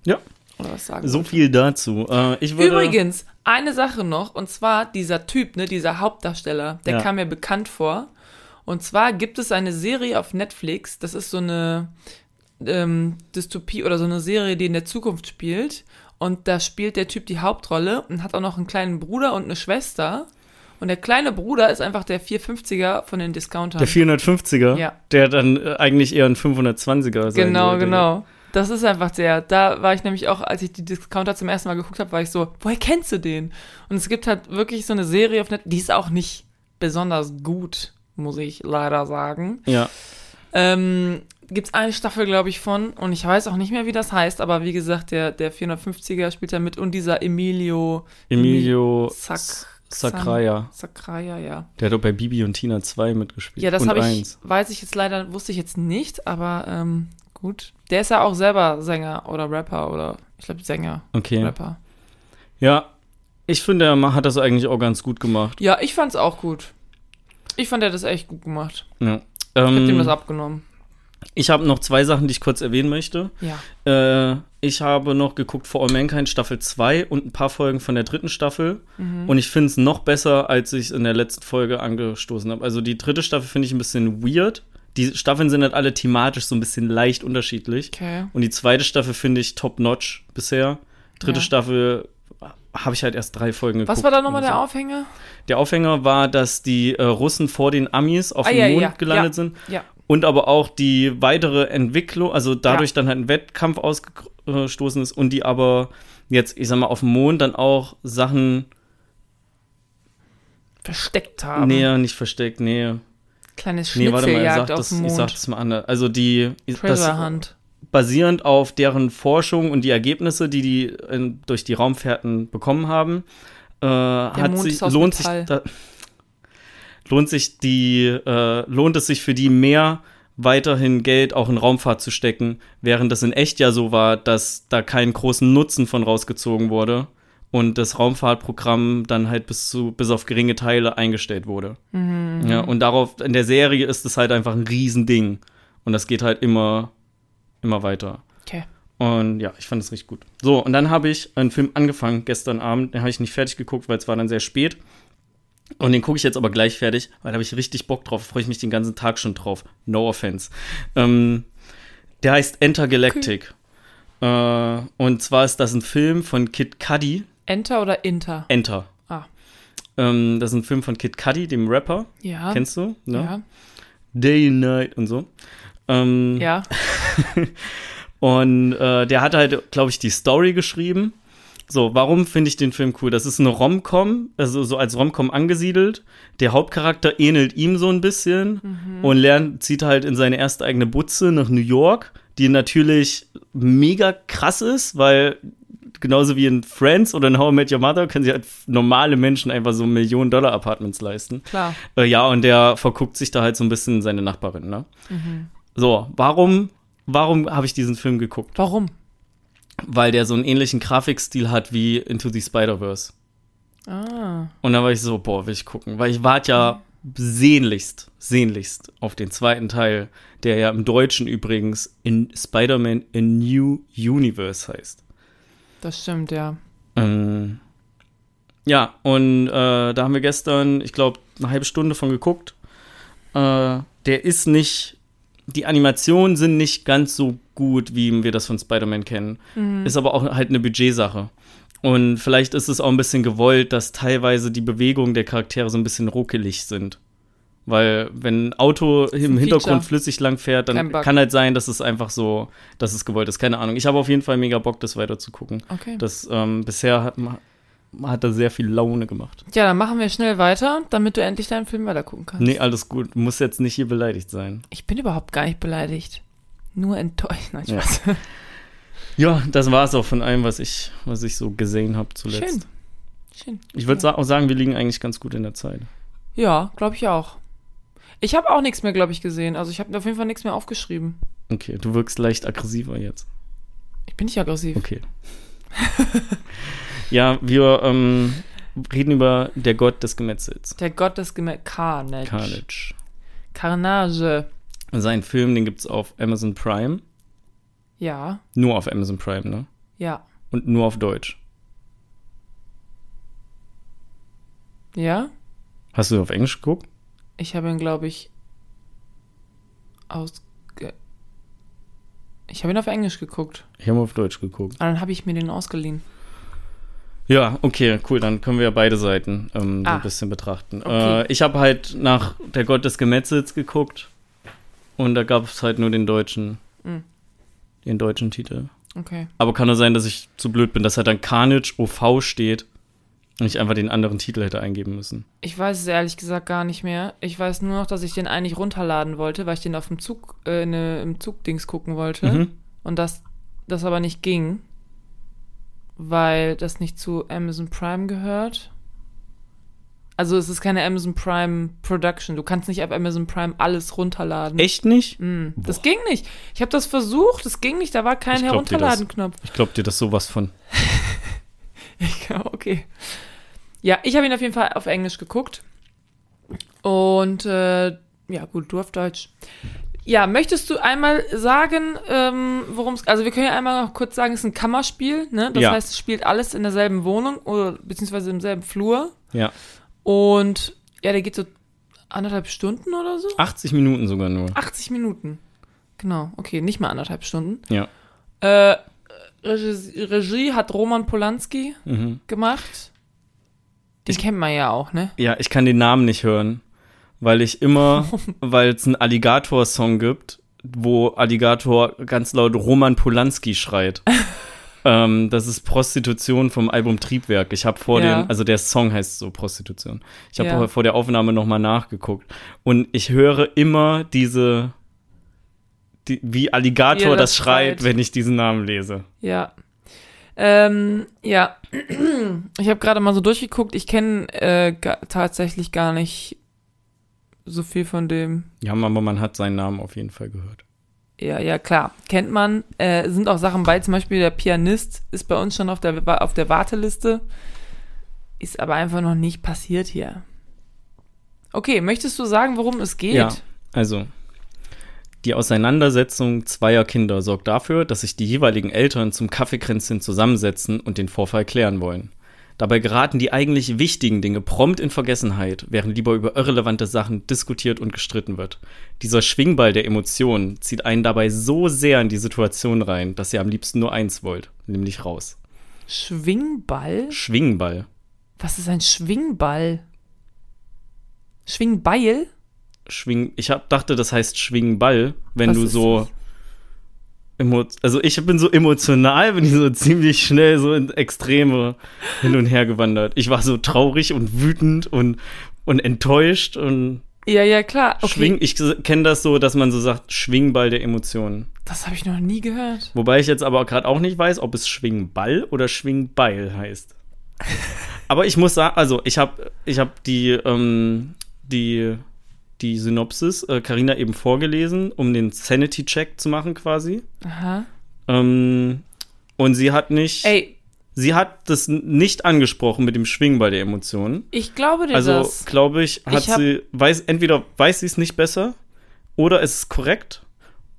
Ja. Oder was sagen So wollte. viel dazu. Äh, ich würde, Übrigens, eine Sache noch, und zwar dieser Typ, ne, dieser Hauptdarsteller, der Ja. kam mir bekannt vor. Und zwar gibt es eine Serie auf Netflix, das ist so eine ähm, Dystopie oder so eine Serie, die in der Zukunft spielt. Und da spielt der Typ die Hauptrolle und hat auch noch einen kleinen Bruder und eine Schwester. Und der kleine Bruder ist einfach der 450er von den Discountern. der 450er, Ja. der dann äh, eigentlich eher ein 520er sein Genau, sollte. genau. Das ist einfach der. Da war ich nämlich auch, als ich die Discounter zum ersten Mal geguckt habe, war ich so, woher kennst du den? Und es gibt halt wirklich so eine Serie auf Netflix, die ist auch nicht besonders gut, muss ich leider sagen. Ja, Ähm, gibt es eine Staffel, glaube ich, von, und ich weiß auch nicht mehr, wie das heißt, aber wie gesagt, der, der 450er spielt da mit und dieser Emilio. Emilio Sac, Sakraya. Sakraya, ja. Der hat doch bei Bibi und Tina 2 mitgespielt. Ja, das habe ich, eins. weiß ich jetzt leider, wusste ich jetzt nicht, aber ähm, gut. Der ist ja auch selber Sänger oder Rapper oder, ich glaube, Sänger, Okay. Rapper. Ja, ich finde, er hat das eigentlich auch ganz gut gemacht. Ja, ich fand's auch gut. Ich fand, er hat das echt gut gemacht. Ja. Ich hab dem Ähm, das abgenommen. Ich habe noch zwei Sachen, die ich kurz erwähnen möchte. Ja. Äh, ich habe noch geguckt For All Mankind Staffel 2 und ein paar Folgen von der dritten Staffel. Mhm. Und ich finde es noch besser, als ich es in der letzten Folge angestoßen habe. Also die dritte Staffel finde ich ein bisschen weird. Die Staffeln sind halt alle thematisch so ein bisschen leicht unterschiedlich. Okay. Und die zweite Staffel finde ich top-notch bisher. Dritte Ja. Staffel habe ich halt erst drei Folgen geguckt. Was war da nochmal oder der so. Aufhänger? Der Aufhänger war, dass die äh, Russen vor den Amis auf Ah, dem ja, Mond ja, gelandet ja. sind. Ja. Und aber auch die weitere Entwicklung, also dadurch dann halt ein Wettkampf ausgestoßen ist und die aber jetzt, ich sag mal, auf dem Mond dann auch Sachen Versteckt haben. näher, nicht versteckt, näher. Kleines Nee, warte mal, ich Schnitzeljagd sag, das, ich sag das mal anders. Also die, Treasure Hunt. basierend auf deren Forschung und die Ergebnisse, die die in, durch die Raumfährten bekommen haben, äh, hat sich, lohnt sich, Metall. da, lohnt sich die, äh, lohnt es sich für die mehr weiterhin Geld auch in Raumfahrt zu stecken, während es in echt ja so war, dass da keinen großen Nutzen von rausgezogen wurde und das Raumfahrtprogramm dann halt bis zu bis auf geringe Teile eingestellt wurde. Mhm. Ja, und darauf in der Serie ist es halt einfach ein Riesending und das geht halt immer immer weiter. Okay. Und ja, ich fand es richtig gut. So, und dann habe ich einen Film angefangen gestern Abend. Den habe ich nicht fertig geguckt, weil es war dann sehr spät. Und den gucke ich jetzt aber gleich fertig, weil da habe ich richtig Bock drauf. Freue ich mich den ganzen Tag schon drauf. No offense. Ähm, der heißt Enter Galactic. Äh, und zwar ist das ein Film von Kid Cudi. Enter oder Inter? Enter. Ah. Ähm, das ist ein Film von Kid Cudi, dem Rapper. Ja. Kennst du? Ne? Ja. Day and Night und so. Ähm, Ja. Und äh, der hat halt, glaube ich, die Story geschrieben. So, warum finde ich den Film cool? Das ist eine Rom-Com, also so als Rom-Com angesiedelt. Der Hauptcharakter ähnelt ihm so ein bisschen und lernt, zieht halt in seine erste eigene Butze nach New York, die natürlich mega krass ist, weil genauso wie in Friends oder in How I Met Your Mother können sie halt normale Menschen einfach so Millionen-Dollar-Apartments leisten. Klar. Äh, ja, und der verguckt sich da halt so ein bisschen in seine Nachbarin, ne? So, warum, warum habe ich diesen Film geguckt? Warum? Weil der so einen ähnlichen Grafikstil hat wie Into the Spider-Verse. Ah. Und da war ich so, boah, will ich gucken. Weil ich warte ja sehnlichst, sehnlichst auf den zweiten Teil, der ja im Deutschen übrigens in Spider-Man A New Universe heißt. Das stimmt, ja. Ähm, ja, und äh, da haben wir gestern, ich glaube, eine halbe Stunde von geguckt. Äh, der ist nicht, die Animationen sind nicht ganz so gut, wie wir das von Spider-Man kennen. Ist aber auch halt eine Budgetsache. Und vielleicht ist es auch ein bisschen gewollt, dass teilweise die Bewegungen der Charaktere so ein bisschen ruckelig sind. Weil, wenn ein Auto im ein Hintergrund flüssig lang fährt, dann kann halt sein, dass es einfach so, dass es gewollt ist. Keine Ahnung. Ich habe auf jeden Fall mega Bock, das weiter zu gucken. Okay. Das ähm, bisher hat, ma- hat er sehr viel Laune gemacht. Ja, dann machen wir schnell weiter, damit du endlich deinen Film weiter gucken kannst. Nee, alles gut. Du musst jetzt nicht hier beleidigt sein. Ich bin überhaupt gar nicht beleidigt. Nur enttäuscht. Nein, Ja. Spaß. Ja, das war es auch von allem, was ich, was ich so gesehen habe zuletzt. Schön. Schön. Ich würde sa auch sagen, wir liegen eigentlich ganz gut in der Zeit. Ja, glaube ich auch. Ich habe auch nichts mehr, glaube ich, gesehen. Also ich habe auf jeden Fall nichts mehr aufgeschrieben. Okay, du wirkst leicht aggressiver jetzt. Ich bin nicht aggressiv. Okay. ja, wir ähm, reden über der Gott des Gemetzels. Der Gott des Gemä Carnage. Carnage. Carnage. Sein Film, den gibt's auf Amazon Prime. Ja, Nur auf Amazon Prime, ne? ja, Und nur auf Deutsch. ja. Hast du auf Englisch geguckt? Ich habe ihn, glaube ich, aus. Ich habe ihn auf Englisch geguckt. Ich habe auf Deutsch geguckt. Aber dann habe ich mir den ausgeliehen. Ja, okay, cool. Dann können wir ja beide Seiten ähm, so Ah. ein bisschen betrachten. Okay. Äh, ich habe halt nach Der Gott des Gemetzels geguckt und da gab es halt nur den deutschen, Mm. den deutschen Titel. Okay. Aber kann nur sein, dass ich zu blöd bin, dass halt dann Carnage OV steht Und ich einfach den anderen Titel hätte eingeben müssen. Ich weiß es ehrlich gesagt gar nicht mehr. Ich weiß nur noch, dass ich den eigentlich runterladen wollte, weil ich den auf dem Zug, äh, ne, im Zugdings gucken wollte. Mhm. Und das, das aber nicht ging, weil das nicht zu Amazon Prime gehört. Also es ist keine Amazon Prime Production. Du kannst nicht auf Amazon Prime alles runterladen. Echt nicht? Mm, das ging nicht. Ich habe das versucht, das ging nicht. Da war kein Ich. Herunterladen-Knopf. Ich glaub dir das sowas von. Ja, okay. Ja, ich habe ihn auf jeden Fall auf Englisch geguckt. Und äh, ja, gut, du auf Deutsch. Ja, möchtest du einmal sagen, ähm, worum es. Also, wir können ja einmal noch kurz sagen, es ist ein Kammerspiel, ne? Das Ja. heißt, es spielt alles in derselben Wohnung oder beziehungsweise im selben Flur. Ja. Und ja, der geht so anderthalb Stunden oder so? 80 Minuten sogar nur. 80 Minuten. Genau, okay, nicht mal anderthalb Stunden. Ja. Äh, Regie, Regie hat Roman Polanski Mhm. gemacht. Den kennt man ja auch, ne? Ja, ich kann den Namen nicht hören, weil ich immer, weil es einen Alligator-Song gibt, wo Alligator ganz laut Roman Polanski schreit. ähm, das ist Prostitution vom Album Triebwerk. Ich habe vor Ja. dem, also der Song heißt so Prostitution. Ich habe Ja. vor der Aufnahme nochmal nachgeguckt und ich höre immer diese, die, wie Alligator er das das schreit, schreit. wenn ich diesen Namen lese. Ja. Ähm, ja. Ich habe gerade mal so durchgeguckt. Ich kenne äh, tatsächlich gar nicht so viel von dem. Ja, aber man hat seinen Namen auf jeden Fall gehört. Ja, ja, klar. Kennt man. Äh, sind auch Sachen bei, zum Beispiel der Pianist ist bei uns schon auf der, auf der Warteliste. Ist aber einfach noch nicht passiert hier. Okay, möchtest du sagen, worum es geht? Ja, also die Auseinandersetzung zweier Kinder sorgt dafür, dass sich die jeweiligen Eltern zum Kaffeekränzchen zusammensetzen und den Vorfall klären wollen. Dabei geraten die eigentlich wichtigen Dinge prompt in Vergessenheit, während lieber über irrelevante Sachen diskutiert und gestritten wird. Dieser Schwingball der Emotionen zieht einen dabei so sehr in die Situation rein, dass ihr am liebsten nur eins wollt, nämlich raus. Schwingball? Schwingball. Was ist ein Schwingball? Schwingbeil? Schwing. Ich hab, dachte, das heißt Schwingball, wenn Was du so. Also ich bin so emotional, bin ich so ziemlich schnell so in Extreme hin und her gewandert. Ich war so traurig und wütend und, und enttäuscht und Ja, ja, klar. Okay. schwing. Ich kenne das so, dass man so sagt, Schwingball der Emotionen. Das habe ich noch nie gehört. Wobei ich jetzt aber gerade auch nicht weiß, ob es Schwingball oder Schwingbeil heißt. aber ich muss sagen, also ich habe ich hab die, ähm, die, die Synopsis äh, Carina eben vorgelesen, um den Sanity-Check zu machen quasi. Aha. Ähm, und sie hat nicht, Ey, sie hat das nicht angesprochen mit dem Schwingball der Emotionen. ich glaube dir Also das. glaube ich, hat Ich sie, weiß, entweder weiß sie es nicht besser oder es ist korrekt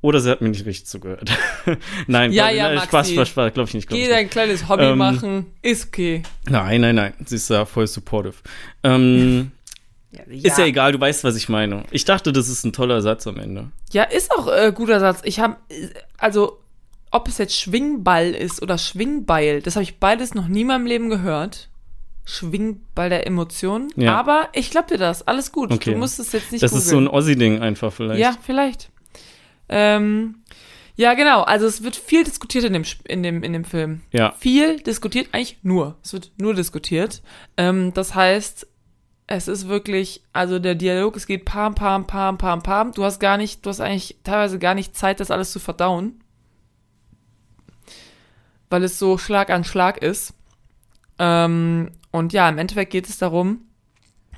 oder sie hat mir nicht richtig zugehört. nein, Ja, ja, nein. Spaß, Spaß, Spaß, glaube ich nicht. Glaub Geh ich nicht. dein kleines Hobby Ähm, machen. Ist okay. Nein, nein, nein, sie ist ja voll supportive. Ähm, Ist ja egal, du weißt, was ich meine. Ich dachte, das ist ein toller Satz am Ende. Ja, ist auch äh, guter Satz. Ich habe, also, ob es jetzt Schwingball ist oder Schwingbeil, das habe ich beides noch nie in meinem Leben gehört. Schwingball der Emotionen. Ja. Aber ich glaube dir das. Alles gut. Okay. Du musst es jetzt nicht das ist so ein. Ossi-Ding einfach vielleicht. Ja, vielleicht. Ähm, ja, genau. Also es wird viel diskutiert in dem, in dem, in dem Film. Ja. Viel diskutiert, eigentlich nur. Es wird nur diskutiert. Ähm, das heißt, es ist wirklich, also der Dialog, es geht pam, pam, pam, pam, pam. Du hast gar nicht, du hast eigentlich teilweise gar nicht Zeit, das alles zu verdauen. Weil es so Schlag an Schlag ist. Ähm, und ja, im Endeffekt geht es darum,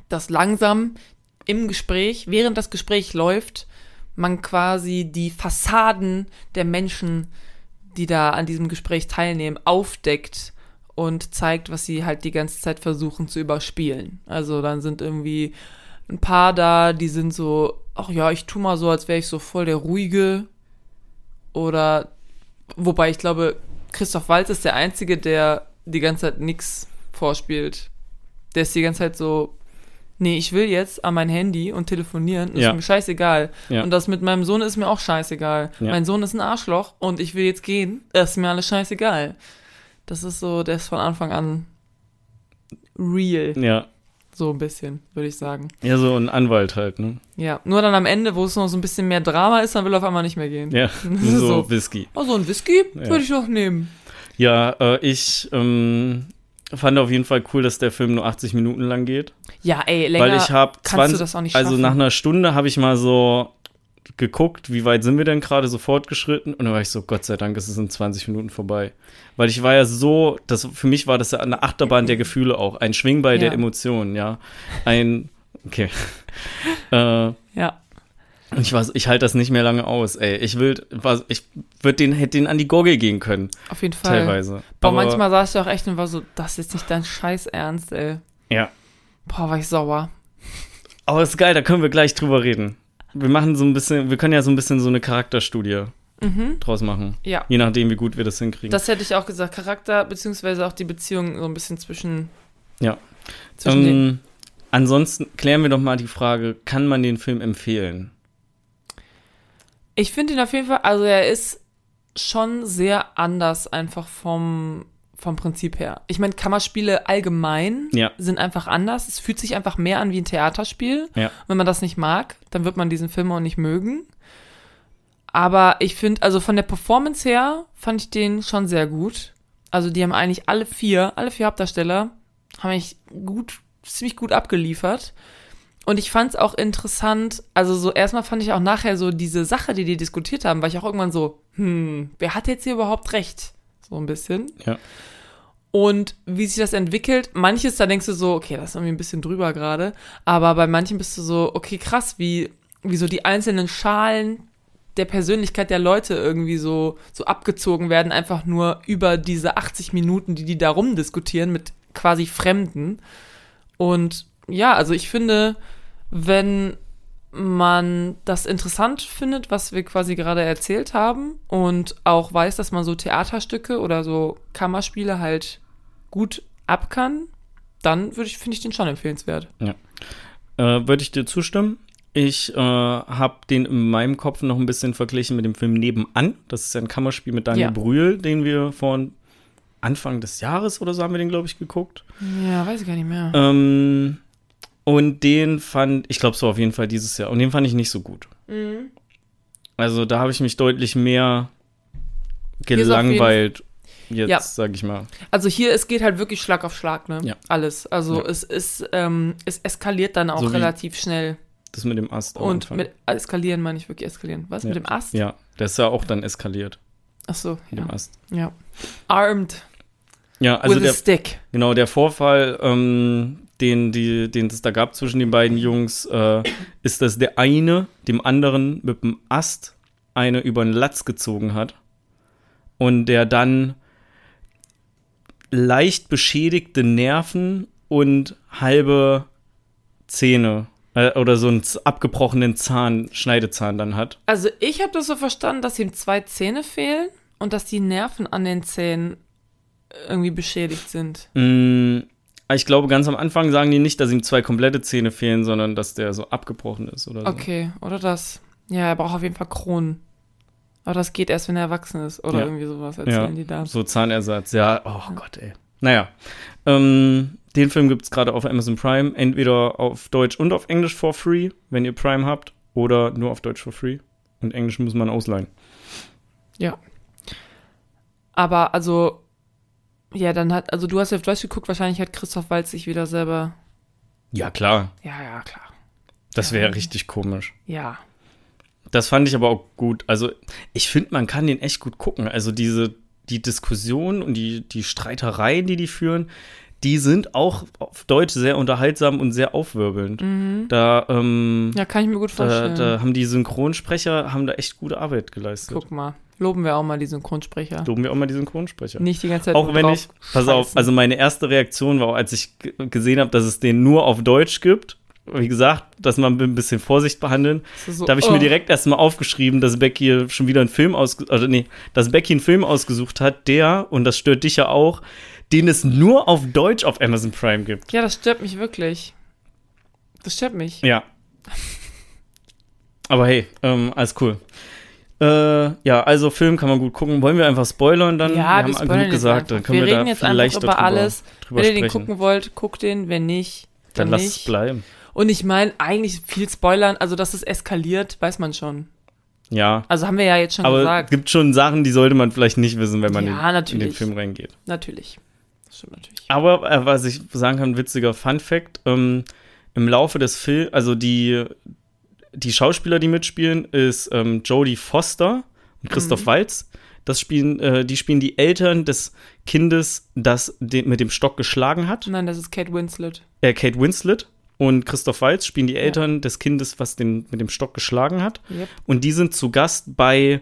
dass langsam im Gespräch, während das Gespräch läuft, man quasi die Fassaden der Menschen, die da an diesem Gespräch teilnehmen, aufdeckt und zeigt, was sie halt die ganze Zeit versuchen zu überspielen. Also dann sind irgendwie ein paar da, die sind so, ach ja, ich tu mal so, als wäre ich so voll der ruhige. Oder wobei ich glaube, Christoph Walz ist der Einzige, der die ganze Zeit nix vorspielt. Der ist die ganze Zeit so, nee, ich will jetzt an mein Handy und telefonieren, ist Ja. mir scheißegal. Ja. Und das mit meinem Sohn ist mir auch scheißegal. Ja. Mein Sohn ist ein Arschloch und ich will jetzt gehen, das ist mir alles scheißegal. Das ist so, der ist von Anfang an real, Ja. so ein bisschen, würde ich sagen. Ja, so ein Anwalt halt, ne? Ja, nur dann am Ende, wo es noch so ein bisschen mehr Drama ist, dann will er auf einmal nicht mehr gehen. Ja, so, so. Whisky. Oh, so ein Whisky Ja. würde ich doch nehmen. Ja, äh, ich, ähm, fand auf jeden Fall cool, dass der Film nur 80 Minuten lang geht. Ja, ey, länger weil ich kannst 20, du das auch nicht also schaffen. nach einer Stunde habe ich mal so geguckt, wie weit sind wir denn gerade so fortgeschritten und dann war ich so, Gott sei Dank, es ist in 20 Minuten vorbei. Weil ich war ja so, das, für mich war das ja eine Achterbahn der Gefühle auch, ein Schwingball der Ja. Emotionen, ja. Ein, okay. äh, ja. ich weiß, ich halte das nicht mehr lange aus, ey. Ich will, was, ich würde den, hätte den an die Gurgel gehen können, Auf jeden Fall. teilweise. Boah, manchmal saß ich auch echt und war so, das ist jetzt nicht dein Scheiß Ernst, ey. Ja. Boah, war ich sauer. Aber ist geil, da können wir gleich drüber reden. Wir machen so ein bisschen, wir können ja so ein bisschen so eine Charakterstudie draus machen. Ja. Je nachdem, wie gut wir das hinkriegen. Das hätte ich auch gesagt. Charakter, beziehungsweise auch die Beziehung so ein bisschen zwischen. Ja. zwischen den. ähm, ansonsten klären wir doch mal die Frage, kann man den Film empfehlen? Ich finde ihn auf jeden Fall, also er ist schon sehr anders einfach vom, vom Prinzip her. Ich meine, Kammerspiele allgemein Ja. sind einfach anders. Es fühlt sich einfach mehr an wie ein Theaterspiel. Ja. Wenn man das nicht mag, dann wird man diesen Film auch nicht mögen. Aber ich finde, also von der Performance her fand ich den schon sehr gut. Also die haben eigentlich alle vier, alle vier Hauptdarsteller, haben eigentlich gut, ziemlich gut abgeliefert. Und ich fand es auch interessant, also so erstmal fand ich auch nachher so diese Sache, die die diskutiert haben, war ich auch irgendwann so, hm, wer hat jetzt hier überhaupt recht? So ein bisschen. Ja. Und wie sich das entwickelt, manches, da denkst du so, okay, das ist irgendwie ein bisschen drüber gerade. Aber bei manchen bist du so, okay, krass, wie, wie so die einzelnen Schalen der Persönlichkeit der Leute irgendwie so, so abgezogen werden, einfach nur über diese 80 Minuten, die die da rumdiskutieren mit quasi Fremden. Und ja, also ich finde, wenn man das interessant findet, was wir quasi gerade erzählt haben und auch weiß, dass man so Theaterstücke oder so Kammerspiele halt gut ab kann, dann würde ich, finde ich den schon empfehlenswert. Äh, Würde ich dir zustimmen? Ich äh, habe den in meinem Kopf noch ein bisschen verglichen mit dem Film Nebenan. Das ist ein Kammerspiel mit Daniel Ja. Brühl, den wir vor Anfang des Jahres oder so haben wir den, glaube ich, geguckt. Ja, weiß ich gar nicht mehr. Ähm, und den fand, ich glaube, es war auf jeden Fall dieses Jahr. Und den fand ich nicht so gut. Mhm. Also da habe ich mich deutlich mehr gelangweilt. Jetzt, Ja. sag ich mal. Also hier, es geht halt wirklich Schlag auf Schlag, ne? Ja. Alles. Also Ja. es ist, ähm, es eskaliert dann auch So relativ schnell. Das mit dem Ast. Und Anfang. mit eskalieren meine ich wirklich eskalieren. Was? Ja. Mit dem Ast? Ja, der ist ja auch dann eskaliert Ach so, mit ja. dem Ast. ja. Armed Ja, also with der, a stick. genau, der Vorfall, ähm, den, die, den es da gab zwischen den beiden Jungs, äh, ist, dass der eine dem anderen mit dem Ast eine über den Latz gezogen hat und der dann leicht beschädigte Nerven und halbe Zähne äh, oder so einen abgebrochenen Zahn, Schneidezahn dann hat. Also ich habe das so verstanden, dass ihm zwei Zähne fehlen und dass die Nerven an den Zähnen irgendwie beschädigt sind. Mm, ich glaube, ganz am Anfang sagen die nicht, dass ihm zwei komplette Zähne fehlen, sondern dass der so abgebrochen ist oder so. Okay, oder das. Ja, er braucht auf jeden Fall Kronen. Aber das geht erst, wenn er erwachsen ist. Oder Ja. irgendwie sowas Ja, erzählen die da. so Zahnersatz. Ja, oh Gott, ey. Naja, ähm, den Film gibt es gerade auf Amazon Prime, entweder auf Deutsch und auf Englisch for free, wenn ihr Prime habt, oder nur auf Deutsch for free. Und Englisch muss man ausleihen. Ja. Aber also, ja, dann hat, also du hast ja auf Deutsch geguckt, wahrscheinlich hat Christoph Waltz sich wieder selber. Ja, klar. Ja, ja, klar. Das wäre richtig komisch. Ja. Das fand ich aber auch gut. Also, ich finde, man kann den echt gut gucken. Also, diese, die Diskussion und die, die Streitereien, die die führen, die sind auch auf Deutsch sehr unterhaltsam und sehr aufwirbelnd. Da, ähm, Ja, kann ich mir gut da, vorstellen. da haben die Synchronsprecher haben da echt gute Arbeit geleistet. Guck mal. Loben wir auch mal die Synchronsprecher. Loben wir auch mal die Synchronsprecher. Nicht die ganze Zeit Auch wenn ich, pass auf, scheißen. also meine erste Reaktion war, auch, als ich gesehen habe, dass es den nur auf Deutsch gibt. Wie gesagt, dass man ein bisschen Vorsicht behandeln. So, Da habe ich oh. mir direkt erstmal aufgeschrieben, dass Becky schon wieder einen Film ausgesucht, also nee, dass Becky einen Film ausgesucht hat, der, und das stört dich ja auch, den es nur auf Deutsch auf Amazon Prime gibt. Ja, das stört mich wirklich. Das stört mich. Ja. Aber hey, ähm, alles cool. Äh, ja, also Film kann man gut gucken. Wollen wir einfach spoilern dann? Ja, wir haben spoilern genug gesagt, einfach. dann können wir, wir da jetzt vielleicht einfach über drüber, alles. drüber Wenn ihr den gucken wollt, guckt den. Wenn nicht, dann dann, lass nicht. es bleiben. Und ich meine, eigentlich viel spoilern, also dass es eskaliert, weiß man schon. Ja. Also haben wir ja jetzt schon Aber es gesagt. gibt schon Sachen, die sollte man vielleicht nicht wissen, wenn man Ja, in, in den. Film reingeht. Natürlich. Das stimmt natürlich. Aber äh, was ich sagen kann, witziger Fun Fact, ähm, im Laufe des Films, also die, die Schauspieler, die mitspielen, ist ähm, Jodie Foster und Christoph Mhm. Waltz. Das spielen, äh, die spielen die Eltern des Kindes, das den, mit dem Stock geschlagen hat. Nein, das ist Kate Winslet. Äh, Kate Winslet und Christoph Waltz spielen die Eltern des Kindes, was den mit dem Stock geschlagen hat. Yep. Und die sind zu Gast bei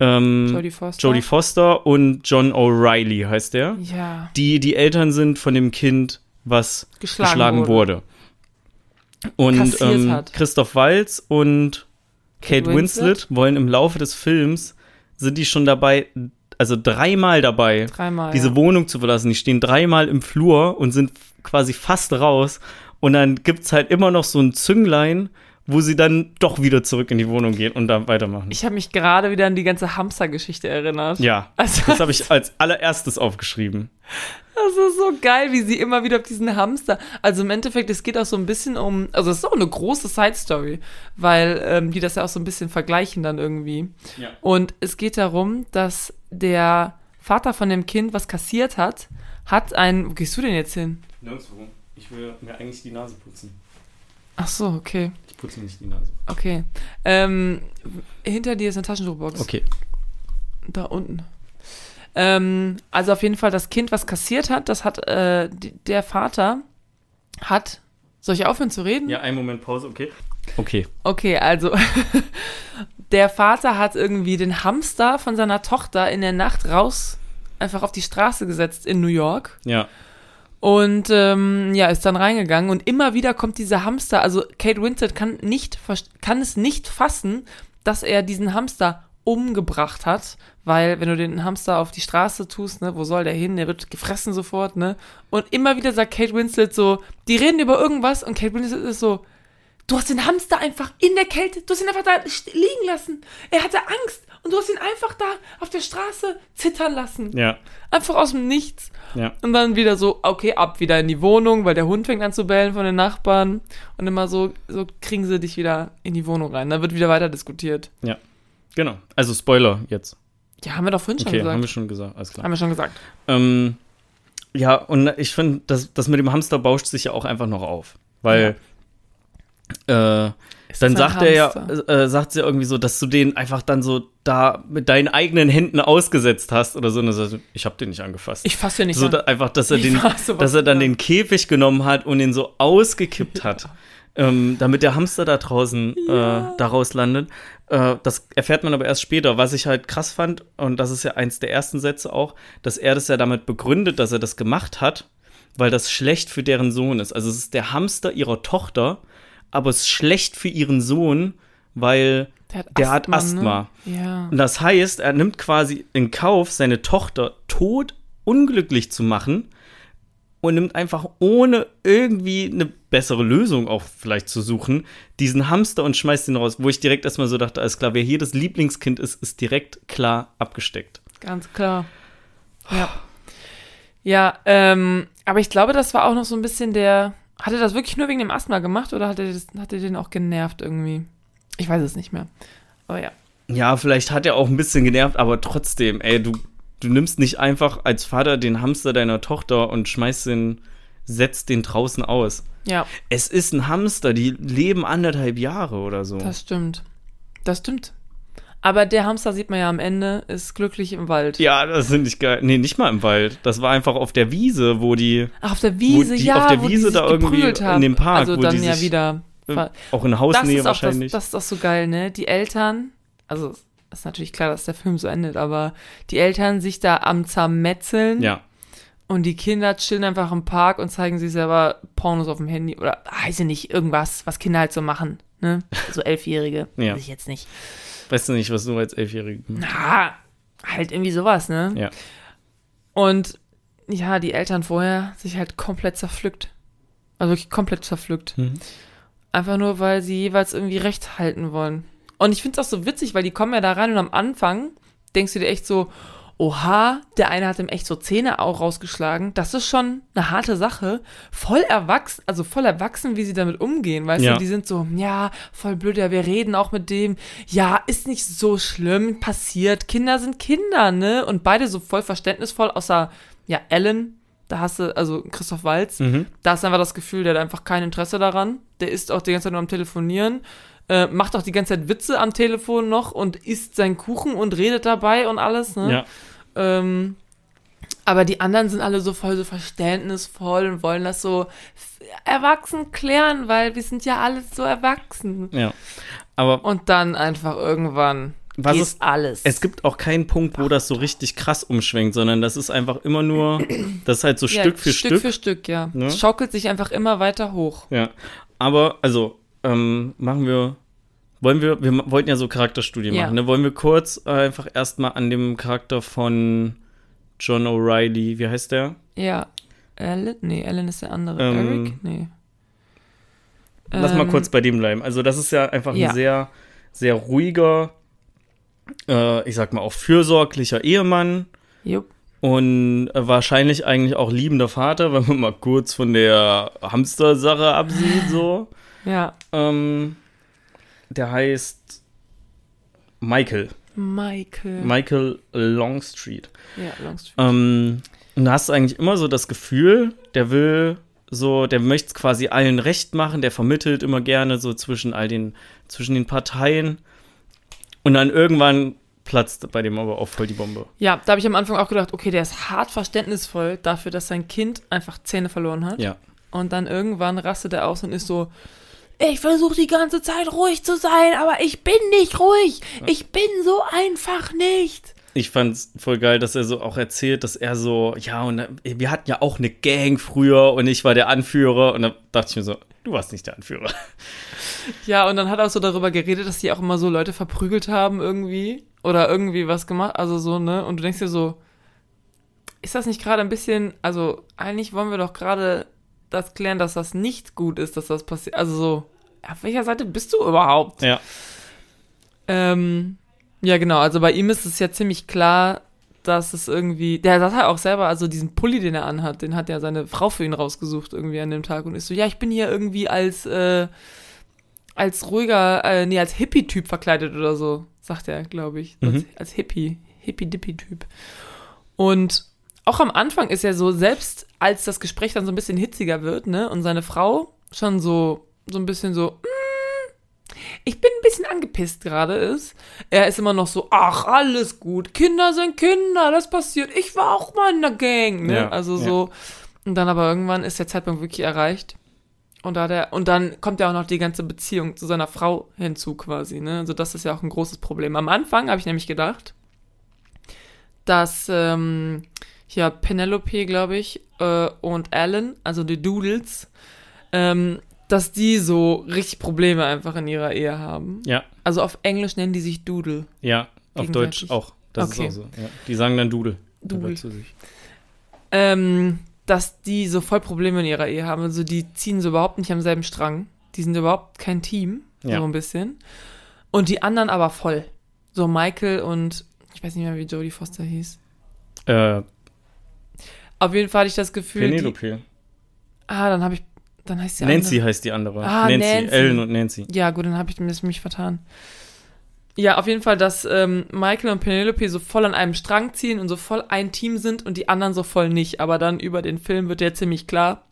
ähm, Jodie Foster. Jodie Foster und John O'Reilly heißt der. Ja, Die die Eltern sind von dem Kind, was geschlagen, geschlagen wurde. Und ähm. Christoph Waltz und Kate Winslet. Winslet. wollen im Laufe des Films, sind die schon dabei, also dreimal dabei, Dreimal. diese ja. Wohnung zu verlassen. Die stehen dreimal im Flur und sind quasi fast raus. Und dann gibt's halt immer noch so ein Zünglein, wo sie dann doch wieder zurück in die Wohnung gehen und da weitermachen. Ich habe mich gerade wieder an die ganze Hamster-Geschichte erinnert. ja, Also, das habe ich als allererstes aufgeschrieben. Das ist so geil, wie sie immer wieder auf diesen Hamster. Also im Endeffekt, es geht auch so ein bisschen um. Also es ist auch eine große Side-Story, weil ähm, die das ja auch so ein bisschen vergleichen dann irgendwie. Ja. Und es geht darum, dass der Vater von dem Kind, was kassiert hat, hat ein. Wo gehst du denn jetzt hin? Nirgendwo. Ich will mir eigentlich die Nase putzen. Ach so, okay. Putze nicht die Nase. Okay. Ähm, hinter dir ist eine Taschentuchbox. Okay. Da unten. Ähm, also auf jeden Fall das Kind, was kassiert hat, das hat äh, die, der Vater hat. Soll ich aufhören zu reden? Ja, einen Moment Pause, okay. Okay. Okay, also der Vater hat irgendwie den Hamster von seiner Tochter in der Nacht raus einfach auf die Straße gesetzt in New York Ja. Und ähm, ja ist dann reingegangen und immer wieder kommt dieser Hamster. Also Kate Winslet kann nicht kann es nicht fassen, dass er diesen Hamster umgebracht hat, weil wenn du den Hamster auf die Straße tust, ne, wo soll der hin? Der wird gefressen sofort, ne? Und immer wieder sagt Kate Winslet so, die reden über irgendwas und Kate Winslet ist so, du hast den Hamster einfach in der Kälte, du hast ihn einfach da liegen lassen. Er hatte Angst und du hast ihn einfach da auf der Straße zittern lassen. Ja. Einfach aus dem Nichts. Ja. Und dann wieder so, okay, ab wieder in die Wohnung, weil der Hund fängt an zu bellen von den Nachbarn. Und immer so, so kriegen sie dich wieder in die Wohnung rein. Da wird wieder weiter diskutiert. Ja. Genau. Also Spoiler jetzt. Ja, haben wir doch vorhin schon Okay, gesagt. haben wir schon gesagt. Alles klar. haben wir schon gesagt. Ähm, ja, und ich finde, das, das mit dem Hamster bauscht sich ja auch einfach noch auf. Weil äh, dann sagt er ja, Hamster? äh, sagt sie irgendwie so, dass du den einfach dann so da mit deinen eigenen Händen ausgesetzt hast oder so. Und sagt, ich habe den nicht angefasst. Ich fasse ja nicht so an. einfach, dass er Ich den, dass er dann an. den Käfig genommen hat und ihn so ausgekippt hat, ähm, damit der Hamster da draußen Ja. äh, daraus landet. Äh, das erfährt man aber erst später. Was ich halt krass fand, und das ist ja eins der ersten Sätze auch, dass er das ja damit begründet, dass er das gemacht hat, weil das schlecht für deren Sohn ist. Also es ist der Hamster ihrer Tochter, aber es ist schlecht für ihren Sohn, weil der hat der hat Asthma. Ne? Ja. und das heißt, er nimmt quasi in Kauf, seine Tochter tot unglücklich zu machen und nimmt einfach ohne irgendwie eine bessere Lösung auch vielleicht zu suchen, diesen Hamster und schmeißt ihn raus, wo ich direkt erstmal so dachte, alles klar, wer hier das Lieblingskind ist, ist direkt klar abgesteckt. Ganz klar. Ja. Ja, ähm, aber ich glaube, das war auch noch so ein bisschen der. Hat er das wirklich nur wegen dem Asthma gemacht oder hat er, das, hat er den auch genervt irgendwie? Ich weiß es nicht mehr. Aber ja. Ja, vielleicht hat er auch ein bisschen genervt, aber trotzdem, ey, du, du nimmst nicht einfach als Vater den Hamster deiner Tochter und schmeißt den, setzt den draußen aus. Ja, Es ist ein Hamster, die leben anderthalb Jahre oder so. das stimmt. Das stimmt. Aber der Hamster sieht man ja am Ende, ist glücklich im Wald. Ja, das finde ich geil. Nee, nicht mal im Wald. Das war einfach auf der Wiese, wo die Ach, auf der Wiese, die ja, auf der Wiese da irgendwie geprügelt in haben. dem Park, Also wo dann ja sich, wieder. äh, auch in Hausnähe ist auch das, wahrscheinlich. das ist auch so geil, ne? Die Eltern, also ist natürlich klar, dass der Film so endet, aber die Eltern sich da am Zermetzeln ja, und die Kinder chillen einfach im Park und zeigen sich selber Pornos auf dem Handy oder weiß ich nicht, irgendwas, was Kinder halt so machen, ne? So Elfjährige, Ja. weiß ich jetzt nicht. Weißt du nicht, was du als Elfjährige Na, halt irgendwie sowas, ne? Ja. Und ja, die Eltern vorher sich halt komplett zerpflückt. Also wirklich komplett zerpflückt. Mhm. Einfach nur, weil sie jeweils irgendwie Recht halten wollen. Und ich finde es auch so witzig, weil die kommen ja da rein und am Anfang denkst du dir echt so, oha, der eine hat ihm echt so Zähne auch rausgeschlagen. Das ist schon eine harte Sache. Voll erwachsen, also voll erwachsen, wie sie damit umgehen. Weißt Ja. du, die sind so, ja, voll blöd, ja, wir reden auch mit dem. Ja, ist nicht so schlimm, passiert. Kinder sind Kinder, ne? Und beide so voll verständnisvoll, außer, ja, Ellen, Da hast du, also Christoph Walz, Mhm. da ist einfach das Gefühl, der hat einfach kein Interesse daran. Der ist auch die ganze Zeit nur am Telefonieren, äh, macht auch die ganze Zeit Witze am Telefon noch und isst seinen Kuchen und redet dabei und alles. Ne? Ja. Ähm, aber die anderen sind alle so voll so verständnisvoll und wollen das so erwachsen klären, weil wir sind ja alles so erwachsen. Ja. Aber Und dann einfach irgendwann Was geht ist- alles. es gibt auch keinen Punkt, wo das so richtig krass umschwenkt, sondern das ist einfach immer nur, das ist halt so Ja, Stück für Stück. Stück für Stück, ja. Ne? Es schaukelt sich einfach immer weiter hoch. Ja. Aber, also, ähm, machen wir. Wollen wir, wir wollten ja so Charakterstudie Ja. machen, ne? Wollen wir kurz äh, einfach erstmal an dem Charakter von John O'Reilly, wie heißt der? Ja. Alan? Nee, Alan ist der andere. Ähm, Eric? Nee. Lass mal Ähm, kurz bei dem bleiben. Also, das ist ja einfach ja. ein sehr, sehr ruhiger, äh, ich sag mal auch fürsorglicher Ehemann Jupp. und wahrscheinlich eigentlich auch liebender Vater, wenn man mal kurz von der Hamster-Sache absieht, so. Ja. Ähm, der heißt Michael. Michael. Michael Longstreet. ja, Longstreet. Ähm, und da hast du eigentlich immer so das Gefühl, der will so, der möchte es quasi allen recht machen, der vermittelt immer gerne so zwischen all den, zwischen den Parteien. Und dann irgendwann platzt bei dem aber auch voll die Bombe. Ja, da habe ich am Anfang auch gedacht, okay, der ist hart verständnisvoll dafür, dass sein Kind einfach Zähne verloren hat. Ja. Und dann irgendwann rastet er aus und ist so, ich versuche die ganze Zeit ruhig zu sein, aber ich bin nicht ruhig. Ich bin so einfach nicht. Ich fand's voll geil, dass er so auch erzählt, dass er so, ja, und äh, wir hatten ja auch eine Gang früher und ich war der Anführer. Und da dachte ich mir so, du warst nicht der Anführer. Ja, und dann hat er auch so darüber geredet, dass die auch immer so Leute verprügelt haben irgendwie. Oder irgendwie was gemacht. Also so, ne? Und du denkst dir so, ist das nicht gerade ein bisschen, also eigentlich wollen wir doch gerade das klären, dass das nicht gut ist, dass das passiert. Also so, auf welcher Seite bist du überhaupt? Ja. Ähm, ja, genau. Also bei ihm ist es ja ziemlich klar, dass es irgendwie. Der sagt halt auch selber, also diesen Pulli, den er anhat, den hat ja seine Frau für ihn rausgesucht irgendwie an dem Tag und ist so, ja, ich bin hier irgendwie als, äh, als ruhiger, äh, nee, als Hippie-Typ verkleidet oder so, sagt er, glaube ich. Als, Mhm. als Hippie, Hippie-Dippie-Typ. Und auch am Anfang ist er so, selbst als das Gespräch dann so ein bisschen hitziger wird, ne, und seine Frau schon so, so ein bisschen so, ich bin ein bisschen angepisst gerade ist. Er ist immer noch so, ach, alles gut. Kinder sind Kinder, das passiert. Ich war auch mal in der Gang, ne? Ja, also ja. so. Und dann aber irgendwann ist der Zeitpunkt wirklich erreicht. Und da der, und dann kommt ja auch noch die ganze Beziehung zu seiner Frau hinzu quasi, ne? Also das ist ja auch ein großes Problem. Am Anfang habe ich nämlich gedacht, dass ähm, hier Penelope, glaube ich, äh, und Alan, also die Doodles, ähm, dass die so richtig Probleme einfach in ihrer Ehe haben. Ja, Also auf Englisch nennen die sich Doodle. ja, auf. Deutsch auch. Das Okay. ist auch so. Ja. Die sagen dann Dudel. Dudel. Zu sich. Ähm, dass die so voll Probleme in ihrer Ehe haben. Also die ziehen so überhaupt nicht am selben Strang. Die sind überhaupt kein Team, Ja. so ein bisschen. Und die anderen aber voll. So Michael und ich weiß nicht mehr, wie Jodie Foster hieß. Äh, Auf jeden Fall hatte ich das Gefühl. Die, Penelope. ah, dann habe ich. Dann heißt sie Nancy andere. heißt die andere. Ah, Nancy. Nancy. Ellen und Nancy. Ja, gut, dann habe ich mich, vertan. Ja, auf jeden Fall, dass ähm, Michael und Penelope so voll an einem Strang ziehen und so voll ein Team sind und die anderen so voll nicht. Aber dann über den Film wird ja ziemlich klar,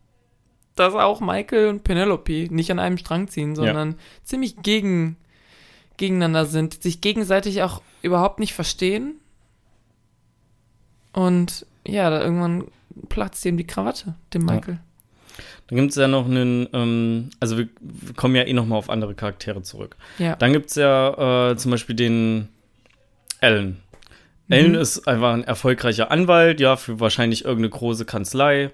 dass auch Michael und Penelope nicht an einem Strang ziehen, sondern ziemlich gegen, gegeneinander sind, sich gegenseitig auch überhaupt nicht verstehen. Und ja, da irgendwann platzt ihm die Krawatte, dem Michael. Dann gibt es ja noch einen, ähm, also wir, wir kommen ja eh noch mal auf andere Charaktere zurück. Ja. Dann gibt es ja äh, zum Beispiel den Alan. Alan Mhm. ist einfach ein erfolgreicher Anwalt, ja, für wahrscheinlich irgendeine große Kanzlei.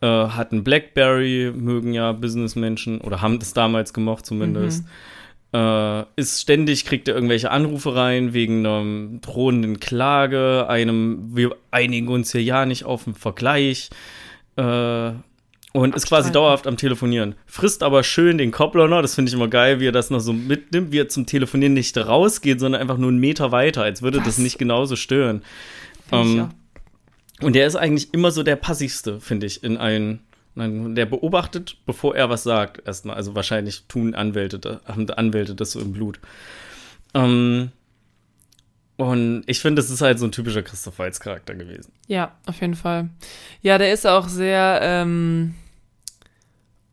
Äh, hat einen Blackberry, mögen ja Businessmenschen oder haben das damals gemocht zumindest. Äh, ist ständig, kriegt er irgendwelche Anrufe rein wegen einer drohenden Klage, einem, wir einigen uns hier ja nicht auf einen Vergleich. Äh, und ist quasi dauerhaft am Telefonieren. Frisst aber schön den Koppliner, das finde ich immer geil, wie er das noch so mitnimmt, wie er zum Telefonieren nicht rausgeht, sondern einfach nur einen Meter weiter, als würde das, Das- nicht genauso stören. Ähm. Und der ist eigentlich immer so der passivste, finde ich, in allen. Der beobachtet, bevor er was sagt, erstmal. Also wahrscheinlich tun Anwälte, haben Anwälte das so im Blut. Ähm, Und ich finde, das ist halt so ein typischer Christoph Waltz Charakter gewesen. Ja, auf jeden Fall. Ja, der ist auch sehr ähm,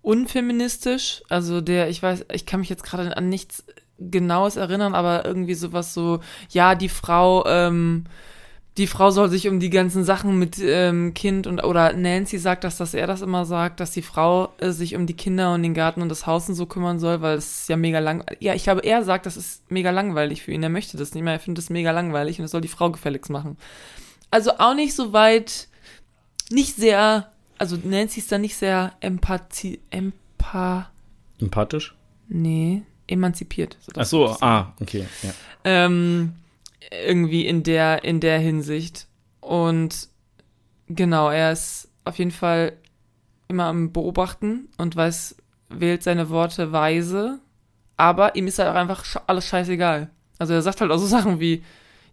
unfeministisch. Also der, ich weiß, ich kann mich jetzt gerade an nichts Genaues erinnern, aber irgendwie sowas so, ja, die Frau, ähm, die Frau soll sich um die ganzen Sachen mit ähm, Kind und oder Nancy sagt das, dass er das immer sagt, dass die Frau äh, sich um die Kinder und den Garten und das Haus und so kümmern soll, weil es ist ja mega lang. Ja, ich glaube, er sagt, das ist mega langweilig für ihn. Er möchte das nicht mehr. Er findet das mega langweilig und das soll die Frau gefälligst machen. Also auch nicht so weit, nicht sehr, also Nancy ist da nicht sehr empathie, empa, Empathisch? nee, emanzipiert. So, Ach so, ah, okay. Ja. ähm, irgendwie in der, in der Hinsicht. Und genau, er ist auf jeden Fall immer am Beobachten und weiß, wählt seine Worte weise, aber ihm ist halt auch einfach alles scheißegal. Also er sagt halt auch so Sachen wie,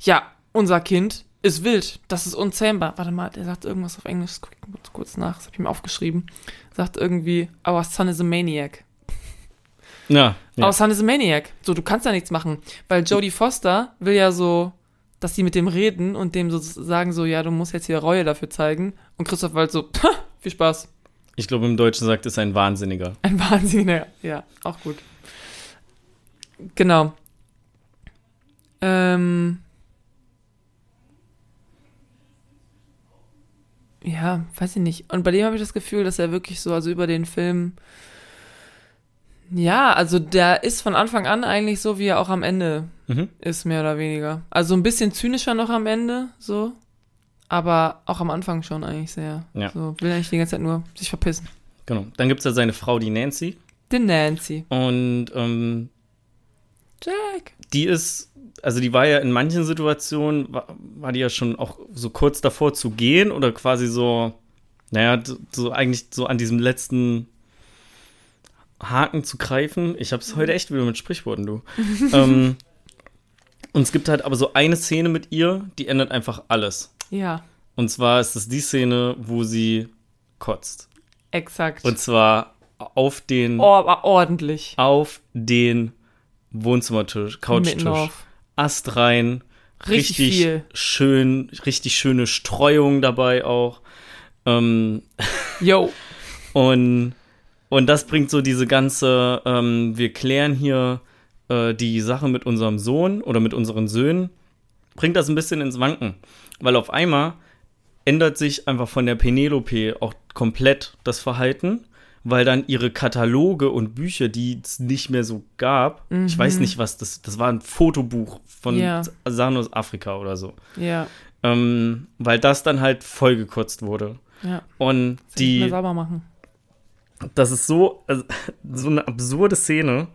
ja, unser Kind ist wild, das ist unzähmbar. Warte mal, der sagt irgendwas auf Englisch, guck ich kurz, nach, das hab ich mir aufgeschrieben. Sagt irgendwie, our son is a maniac. Ja, ja. Aber Son is a Maniac. So, du kannst da nichts machen. Weil Jodie Foster will ja so, dass sie mit dem reden und dem so sagen so, ja, du musst jetzt hier Reue dafür zeigen. Und Christoph Wald so, "Ha, viel Spaß. Ich glaube, im Deutschen sagt es ein Wahnsinniger. Ein Wahnsinniger. Ja, auch gut. Genau. Ähm. Ja, weiß ich nicht. Und bei dem habe ich das Gefühl, dass er wirklich so, also über den Film, ja, also der ist von Anfang an eigentlich so, wie er auch am Ende Mhm. ist, mehr oder weniger. Also ein bisschen zynischer noch am Ende, so. Aber auch am Anfang schon eigentlich sehr. Ja. So, will eigentlich die ganze Zeit nur sich verpissen. Genau. Dann gibt es ja seine Frau, die Nancy. Den Nancy. Und ähm, Jack. die ist, also die war ja in manchen Situationen, war, war die ja schon auch so kurz davor zu gehen oder quasi so, naja, so eigentlich so an diesem letzten Haken zu greifen. Ich hab's heute echt wieder mit Sprichworten, du. ähm, und es gibt halt aber so eine Szene mit ihr, die ändert einfach alles. Ja, Und zwar ist es die Szene, wo sie kotzt. exakt. Und zwar auf den, oh, aber ordentlich. auf den Wohnzimmertisch, Couchtisch. Ast rein. Richtig Richtig, viel. schön, richtig schöne Streuung dabei auch. Ähm, Yo. und, und das bringt so diese ganze, ähm, wir klären hier äh, die Sache mit unserem Sohn oder mit unseren Söhnen, bringt das ein bisschen ins Wanken. Weil auf einmal ändert sich einfach von der Penelope auch komplett das Verhalten, weil dann ihre Kataloge und Bücher, die es nicht mehr so gab, ich weiß nicht, was das, das war ein Fotobuch von Ja. Sachen aus Afrika oder so, Ja, ähm, weil das dann halt vollgekotzt wurde. ja. Und Die nicht mehr sauber machen. Das ist so, also, so eine absurde Szene,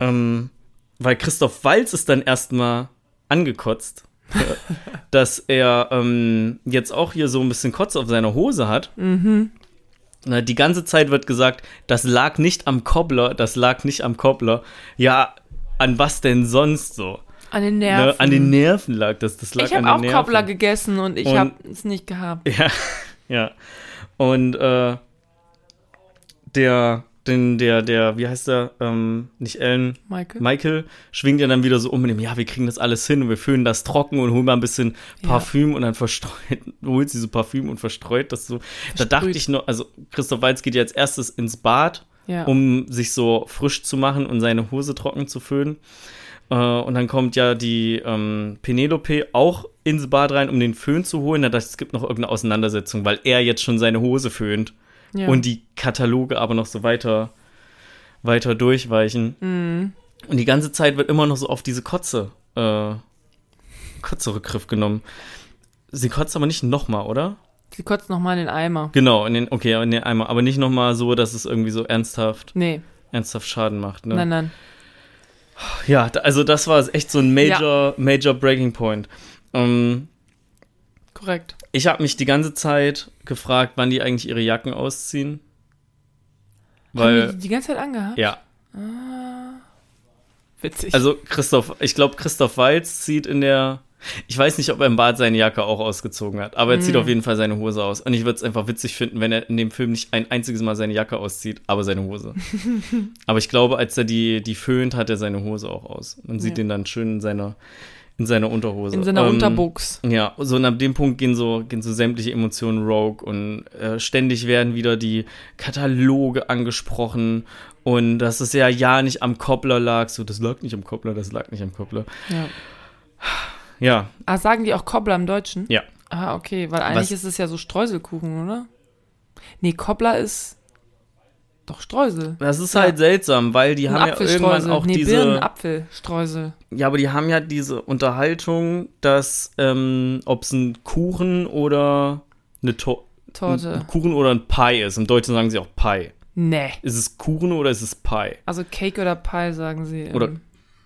ähm, weil Christoph Walz ist dann erstmal angekotzt, dass er ähm, jetzt auch hier so ein bisschen Kotz auf seiner Hose hat. Mhm. Na, die ganze Zeit wird gesagt, das lag nicht am Kobbler, das lag nicht am Kobbler. Ja, an was denn sonst so? An den Nerven. Ne, an den Nerven lag das. Das lag ich habe auch Nerven. Kobbler gegessen und ich habe es nicht gehabt. Ja, ja. Und äh, der, den, der, der, wie heißt der, ähm, nicht Ellen, Michael? Michael schwingt ja dann wieder so um mit dem, ja, wir kriegen das alles hin und wir föhnen das trocken und holen mal ein bisschen Ja. Parfüm und dann verstreut, holt sie so Parfüm und verstreut das so. Da dachte Versprüht. ich noch, also Christoph Waltz geht ja als erstes ins Bad, ja. um sich so frisch zu machen und seine Hose trocken zu föhnen. Äh, und dann kommt ja die ähm, Penelope auch ins Bad rein, um den Föhn zu holen. Da dachte ich, es gibt noch irgendeine Auseinandersetzung, weil er jetzt schon seine Hose föhnt ja. und die Kataloge aber noch so weiter, weiter durchweichen. Mhm. Und die ganze Zeit wird immer noch so auf diese Kotze, äh, Kotze-Rückgriff genommen. Sie kotzt aber nicht nochmal, oder? Sie kotzt nochmal in den Eimer. Genau, in den, okay, in den Eimer, aber nicht nochmal so, dass es irgendwie so ernsthaft, Nee, ernsthaft Schaden macht, ne? nein, nein. Ja, also das war echt so ein Major, Major Breaking Point. Ähm, Korrekt. Ich habe mich die ganze Zeit gefragt, wann die eigentlich ihre Jacken ausziehen. Haben Weil, die die ganze Zeit angehabt? ja, Witzig. also Christoph, ich glaube, Christoph Walz zieht in der, ich weiß nicht, ob er im Bad seine Jacke auch ausgezogen hat, aber er zieht Mm. auf jeden Fall seine Hose aus. Und ich würde es einfach witzig finden, wenn er in dem Film nicht ein einziges Mal seine Jacke auszieht, aber seine Hose. aber ich glaube, als er die, die föhnt, hat er seine Hose auch aus. Man sieht Ja. ihn dann schön in seiner, In seiner Unterhose. In seiner Ähm, Unterbuchs. Ja, so und ab dem Punkt gehen so, gehen so sämtliche Emotionen rogue und äh, ständig werden wieder die Kataloge angesprochen und dass es ja ja nicht am Koppler lag. So, das lag nicht am Koppler, das lag nicht am Koppler. Ja. Ja, Ah, sagen die auch Kobbler im Deutschen? ja. Ah, okay, weil eigentlich Was- ist es ja so Streuselkuchen, oder? Nee, Kobbler ist doch Streusel. Das ist Ja. halt seltsam, weil die Ein haben ja irgendwann Apfelstreusel. auch nee, diese. Birnenapfelstreusel. Ja, aber die haben ja diese Unterhaltung, dass, ähm, ob es ein Kuchen oder eine to Torte. ein Kuchen oder ein Pie ist. Im Deutschen sagen sie auch Pie. Nee. Ist es Kuchen oder ist es Pie? Also Cake oder Pie sagen sie im Oder-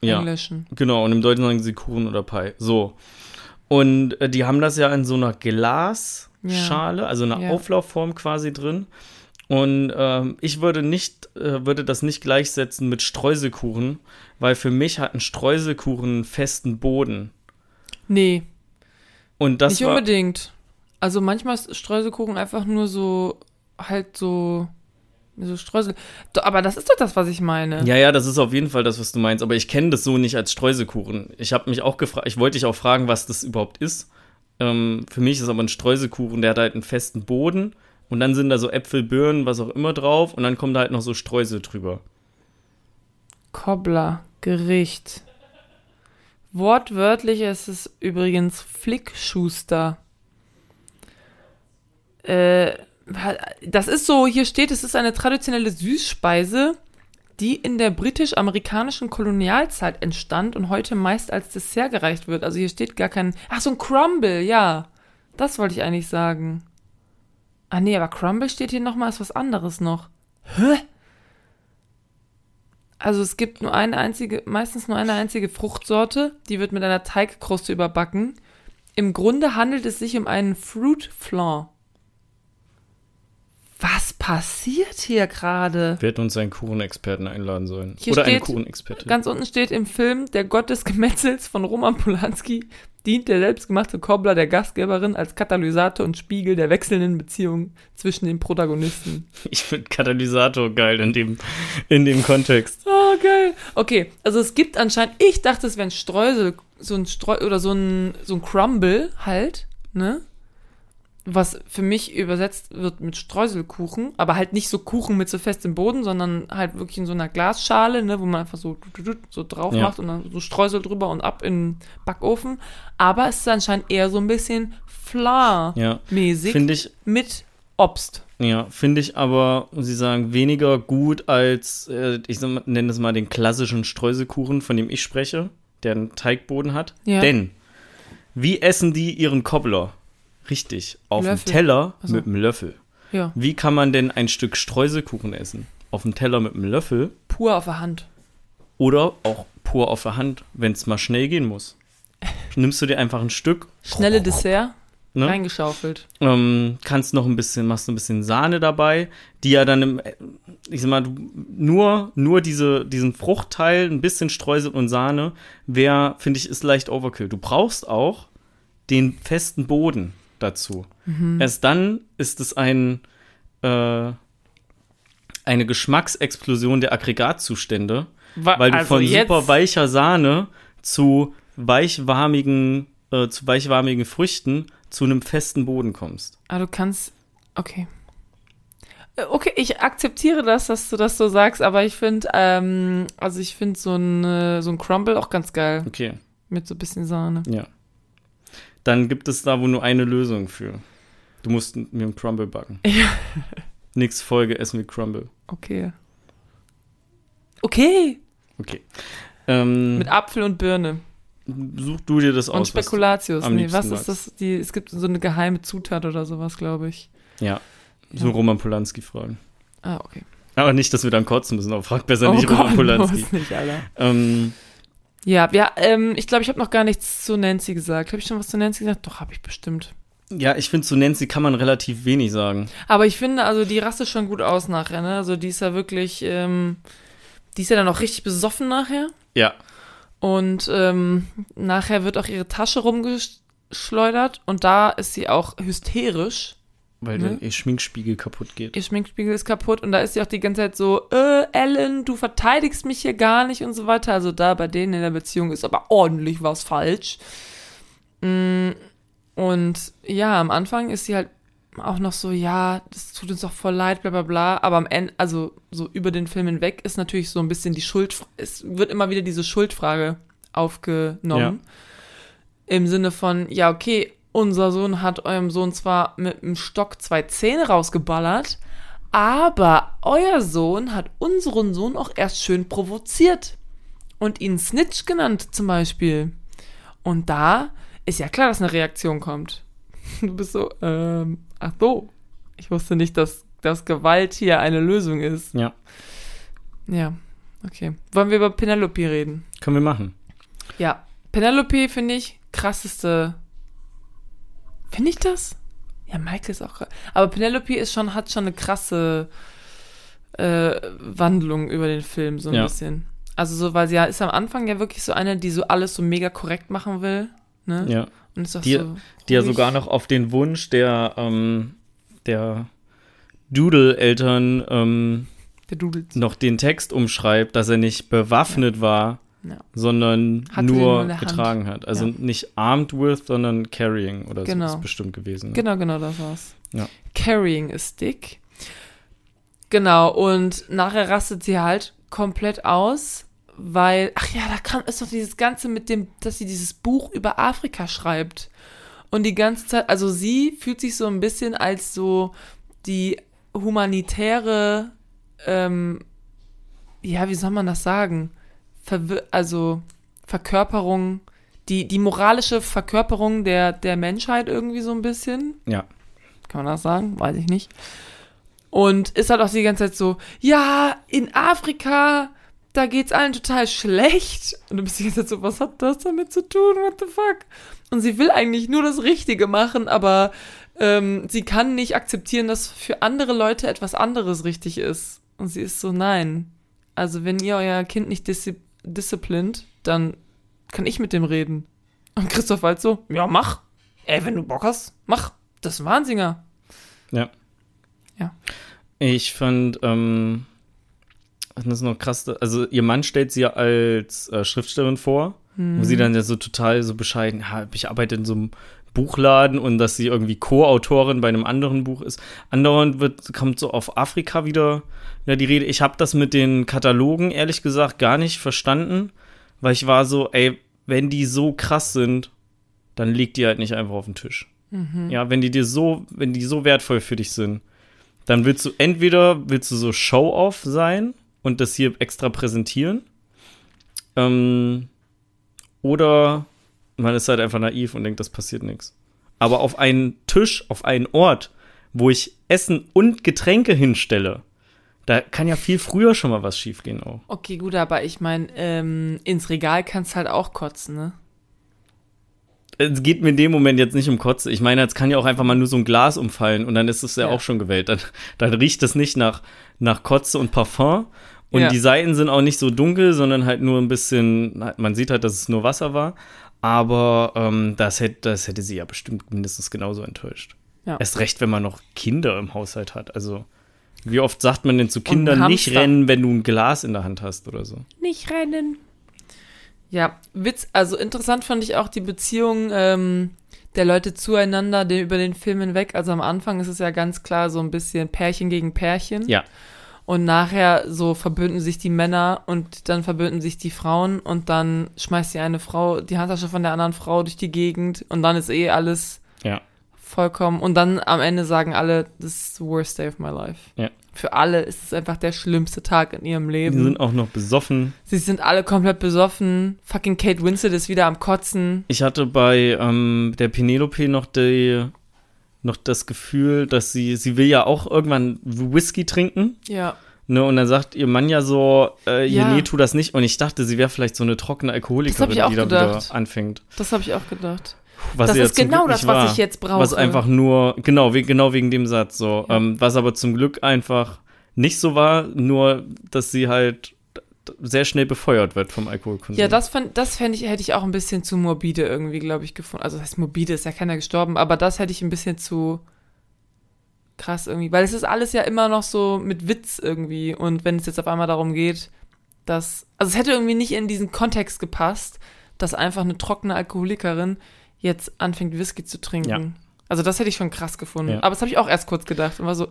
Ja. Englischen. Genau, und im Deutschen sagen sie Kuchen oder Pie. So. Und äh, die haben das ja in so einer Glasschale, also einer Ja. Auflaufform quasi drin. Und ähm, ich würde nicht, äh, würde das nicht gleichsetzen mit Streuselkuchen, weil für mich hat ein Streuselkuchen einen festen Boden. Nee, Und das nicht unbedingt. Also manchmal ist Streuselkuchen einfach nur so, halt so, so Streusel. Aber das ist doch das, was ich meine. Ja, ja, das ist auf jeden Fall das, was du meinst. Aber ich kenne das so nicht als Streuselkuchen. Ich habe mich auch gefragt, ich wollte dich auch fragen, was das überhaupt ist. Ähm, für mich ist aber ein Streuselkuchen, der hat halt einen festen Boden und dann sind da so Äpfel, Birnen, was auch immer drauf und dann kommt da halt noch so Streusel drüber. Kobbler, Gericht. Wortwörtlich ist es übrigens Flickschuster. Äh, das ist so, hier steht, es ist eine traditionelle Süßspeise, die in der britisch-amerikanischen Kolonialzeit entstand und heute meist als Dessert gereicht wird. Also hier steht gar kein. Ach, so ein Crumble, ja. Das wollte ich eigentlich sagen. Ah, nee, aber Crumble steht hier nochmal, ist was anderes noch. Hä? Also es gibt nur eine einzige, meistens nur eine einzige Fruchtsorte, die wird mit einer Teigkruste überbacken. Im Grunde handelt es sich um einen Fruit Flan. Was passiert hier gerade? Wir hätten uns einen Kuchenexperten einladen sollen. Hier Oder eine steht Kuchenexpertin. Ganz unten steht im Film Der Gott des Gemetzels von Roman Polanski dient der selbstgemachte Kobbler der Gastgeberin als Katalysator und Spiegel der wechselnden Beziehung zwischen den Protagonisten. Ich finde Katalysator geil in dem, in dem Kontext. Oh, geil. Okay, also es gibt anscheinend, ich dachte, es wäre ein Streusel, so ein Streu oder so ein, so ein Crumble halt, ne? Was für mich übersetzt wird mit Streuselkuchen, aber halt nicht so Kuchen mit so festem Boden, sondern halt wirklich in so einer Glasschale, ne, wo man einfach so, so drauf Ja. macht und dann so Streusel drüber und ab in den Backofen. Aber es ist anscheinend eher so ein bisschen Fla-mäßig Ja, ich, mit Obst. ja, finde ich aber, ich sagen, weniger gut als, äh, ich nenne es mal den klassischen Streuselkuchen, von dem ich spreche, der einen Teigboden hat. Ja. Denn, wie essen die ihren Kobbler? Richtig, auf dem. Teller Ach so. mit einem Löffel. Ja, Wie kann man denn ein Stück Streuselkuchen essen? Auf dem Teller mit einem Löffel pur auf der Hand. oder auch pur auf der Hand, wenn es mal schnell gehen muss. Nimmst du dir einfach ein Stück, Schnelle Dessert, ne? reingeschaufelt. ähm, kannst noch ein bisschen, machst ein bisschen Sahne dabei, die ja dann im, ich sag mal, du, nur, nur diese, diesen Fruchtteil, ein bisschen Streusel und Sahne, wäre, finde ich, ist leicht Overkill. Du brauchst auch den festen Boden dazu. Erst dann ist es ein, äh, eine Geschmacksexplosion der Aggregatzustände, Wa- weil du also von super weicher Sahne zu weichwarmigen, äh, zu weichwarmigen Früchten zu einem festen Boden kommst. Ah, du kannst. Okay. Äh, Okay, ich akzeptiere das, dass du das so sagst, aber ich finde, ähm, also ich finde so ein, äh, so ein Crumble auch ganz geil. Okay, Mit so ein bisschen Sahne. ja. Dann gibt es da wohl nur eine Lösung für. Du musst mir einen Crumble backen. Ja. Nächste Folge essen wir Crumble. Okay. Okay. Okay. Ähm, Mit Apfel und Birne. such du dir das Und aus. was du- Spekulatius. am Nee, was ist das? Die, es gibt so eine geheime Zutat oder sowas, glaube ich. Ja. So Ja. Roman Polanski fragen. Ah, okay. Aber nicht, dass wir dann kotzen müssen, aber frag besser nicht oh Roman Gott, Polanski. muss nicht, Alter. Ähm, Ja, ja ähm, ich glaube, ich habe noch gar nichts zu Nancy gesagt. Habe ich schon was zu Nancy gesagt? Doch, habe ich bestimmt. ja, ich finde, zu Nancy kann man relativ wenig sagen. Aber ich finde, also die rastet schon gut aus nachher, ne? Also die ist ja wirklich, ähm, die ist ja dann auch richtig besoffen nachher. Ja. Und ähm, nachher wird auch ihre Tasche rumgeschleudert und da ist sie auch hysterisch. Weil Ne? dann ihr Schminkspiegel kaputt geht. ihr Schminkspiegel ist kaputt und da ist sie auch die ganze Zeit so, äh, Ellen, du verteidigst mich hier gar nicht und so weiter. Also da bei denen in der Beziehung ist aber ordentlich was falsch. Mm, Und ja, am Anfang ist sie halt auch noch so, ja, das tut uns doch voll leid, bla bla bla. Aber am Ende, also so über den Film hinweg, ist natürlich so ein bisschen die Schuld, es wird immer wieder diese Schuldfrage aufgenommen. Im Sinne von, ja, okay, unser Sohn hat eurem Sohn zwar mit einem Stock zwei Zähne rausgeballert, aber euer Sohn hat unseren Sohn auch erst schön provoziert und ihn Snitch genannt zum Beispiel. Und da ist ja klar, dass eine Reaktion kommt. Du bist so, ähm, ach so, ich wusste nicht, dass, dass Gewalt hier eine Lösung ist. Ja, Ja, okay. Wollen wir über Penelope reden? können wir machen. Ja, Penelope finde ich krasseste. Finde ich das? Ja, Michael ist auch krass. Aber Penelope ist schon, hat schon eine krasse äh, Wandlung über den Film, so ein Ja. bisschen. Also so, weil sie ja ist am Anfang ja wirklich so eine, die so alles so mega korrekt machen will. Ne? Ja. Und ist auch Die- so. Die ja sogar noch auf den Wunsch der, ähm, der Doodle-Eltern ähm, noch den Text umschreibt, dass er nicht bewaffnet war, Ja. sondern Hatte nur der Hand. getragen hat. Also Ja. nicht armed with, sondern carrying oder Genau. so ist bestimmt gewesen. Ne? Genau, genau, das war's. Ja. Carrying a stick. Genau, und nachher rastet sie halt komplett aus, weil, ach ja, da kam, ist doch dieses Ganze mit dem, dass sie dieses Buch über Afrika schreibt. Und die ganze Zeit, also sie fühlt sich so ein bisschen als so die humanitäre, ähm, ja, wie soll man das sagen? Verwir also Verkörperung, die, die moralische Verkörperung der, der Menschheit irgendwie so ein bisschen. Ja. Kann man das sagen? Weiß ich nicht. Und ist halt auch die ganze Zeit so, ja, in Afrika, da geht's allen total schlecht. Und du bist die ganze Zeit so, was hat das damit zu tun? What the fuck? Und sie will eigentlich nur das Richtige machen, aber ähm, sie kann nicht akzeptieren, dass für andere Leute etwas anderes richtig ist. Und sie ist so, nein. Also wenn ihr euer Kind nicht diszi disziplint, dann kann ich mit dem reden. Und Christoph halt so, ja, mach. Ey, wenn du Bock hast, mach. Das ist ein Wahnsinniger. Ja. Ja. Ich fand, ähm, das ist noch krass, also ihr Mann stellt sie ja als äh, Schriftstellerin vor, Mhm. wo sie dann ja so total so bescheiden, ja, ich arbeite in so einem Buchladen und dass sie irgendwie Co-Autorin bei einem anderen Buch ist. Andauernd wird, kommt so auf Afrika wieder ja, die Rede. Ich habe das mit den Katalogen ehrlich gesagt gar nicht verstanden, weil ich war so, ey, wenn die so krass sind, dann liegt die halt nicht einfach auf den Tisch. Ja, wenn die dir so, wenn die so wertvoll für dich sind, dann willst du entweder willst du so Show-off sein und das hier extra präsentieren, ähm, oder man ist halt einfach naiv und denkt, das passiert nichts. Aber auf einen Tisch, auf einen Ort, wo ich Essen und Getränke hinstelle, da kann ja viel früher schon mal was schiefgehen auch. Okay, gut, aber ich meine, ähm, ins Regal kannst halt auch kotzen, ne? Es geht mir in dem Moment jetzt nicht um Kotze. Ich meine, es kann ja auch einfach mal nur so ein Glas umfallen und dann ist es ja, Ja. auch schon gewählt. Dann, dann riecht es nicht nach, nach Kotze und Parfum. Und Ja. die Seiten sind auch nicht so dunkel, sondern halt nur ein bisschen, man sieht halt, dass es nur Wasser war. Aber ähm, das, hätte, das hätte sie ja bestimmt mindestens genauso enttäuscht. Ja. Erst recht, wenn man noch Kinder im Haushalt hat. Also, wie oft sagt man denn zu Kindern nicht rennen, wenn du ein Glas in der Hand hast oder so? Nicht rennen. Ja, Witz, also interessant fand ich auch die Beziehung ähm, der Leute zueinander den, über den Film hinweg. Also am Anfang ist es ja ganz klar so ein bisschen Pärchen gegen Pärchen. Ja. Und nachher so verbünden sich die Männer und dann verbünden sich die Frauen und dann schmeißt die eine Frau die Handtasche von der anderen Frau durch die Gegend und dann ist eh alles Ja. vollkommen. Und dann am Ende sagen alle, this is the worst day of my life. Ja. Für alle ist es einfach der schlimmste Tag in ihrem Leben. sind auch noch besoffen. Sie sind alle komplett besoffen. Fucking Kate Winslet ist wieder am Kotzen. Ich hatte bei ähm, der Penelope noch die noch das Gefühl, dass sie sie will ja auch irgendwann Whisky trinken, Ja. ne? Und dann sagt ihr Mann ja so, äh, Ja. nee, tu das nicht. Und ich dachte, sie wäre vielleicht so eine trockene Alkoholikerin, die da wieder anfängt. Das habe ich auch gedacht. Was das ja ist genau das, nicht was war. ich jetzt brauche. Was einfach nur, genau, we genau wegen dem Satz so. Ja. Ähm, was aber zum Glück einfach nicht so war, nur dass sie halt sehr schnell befeuert wird vom Alkoholkonsum. Ja, das fand, das fände ich, hätte ich auch ein bisschen zu morbide irgendwie, glaube ich, gefunden. Also das heißt morbide, ist ja keiner gestorben, aber das hätte ich ein bisschen zu krass irgendwie. Weil es ist alles ja immer noch so mit Witz irgendwie. Und wenn es jetzt auf einmal darum geht, dass. Also es hätte irgendwie nicht in diesen Kontext gepasst, dass einfach eine trockene Alkoholikerin jetzt anfängt, Whisky zu trinken. Ja. Also das hätte ich schon krass gefunden. Ja. Aber das habe ich auch erst kurz gedacht und war so,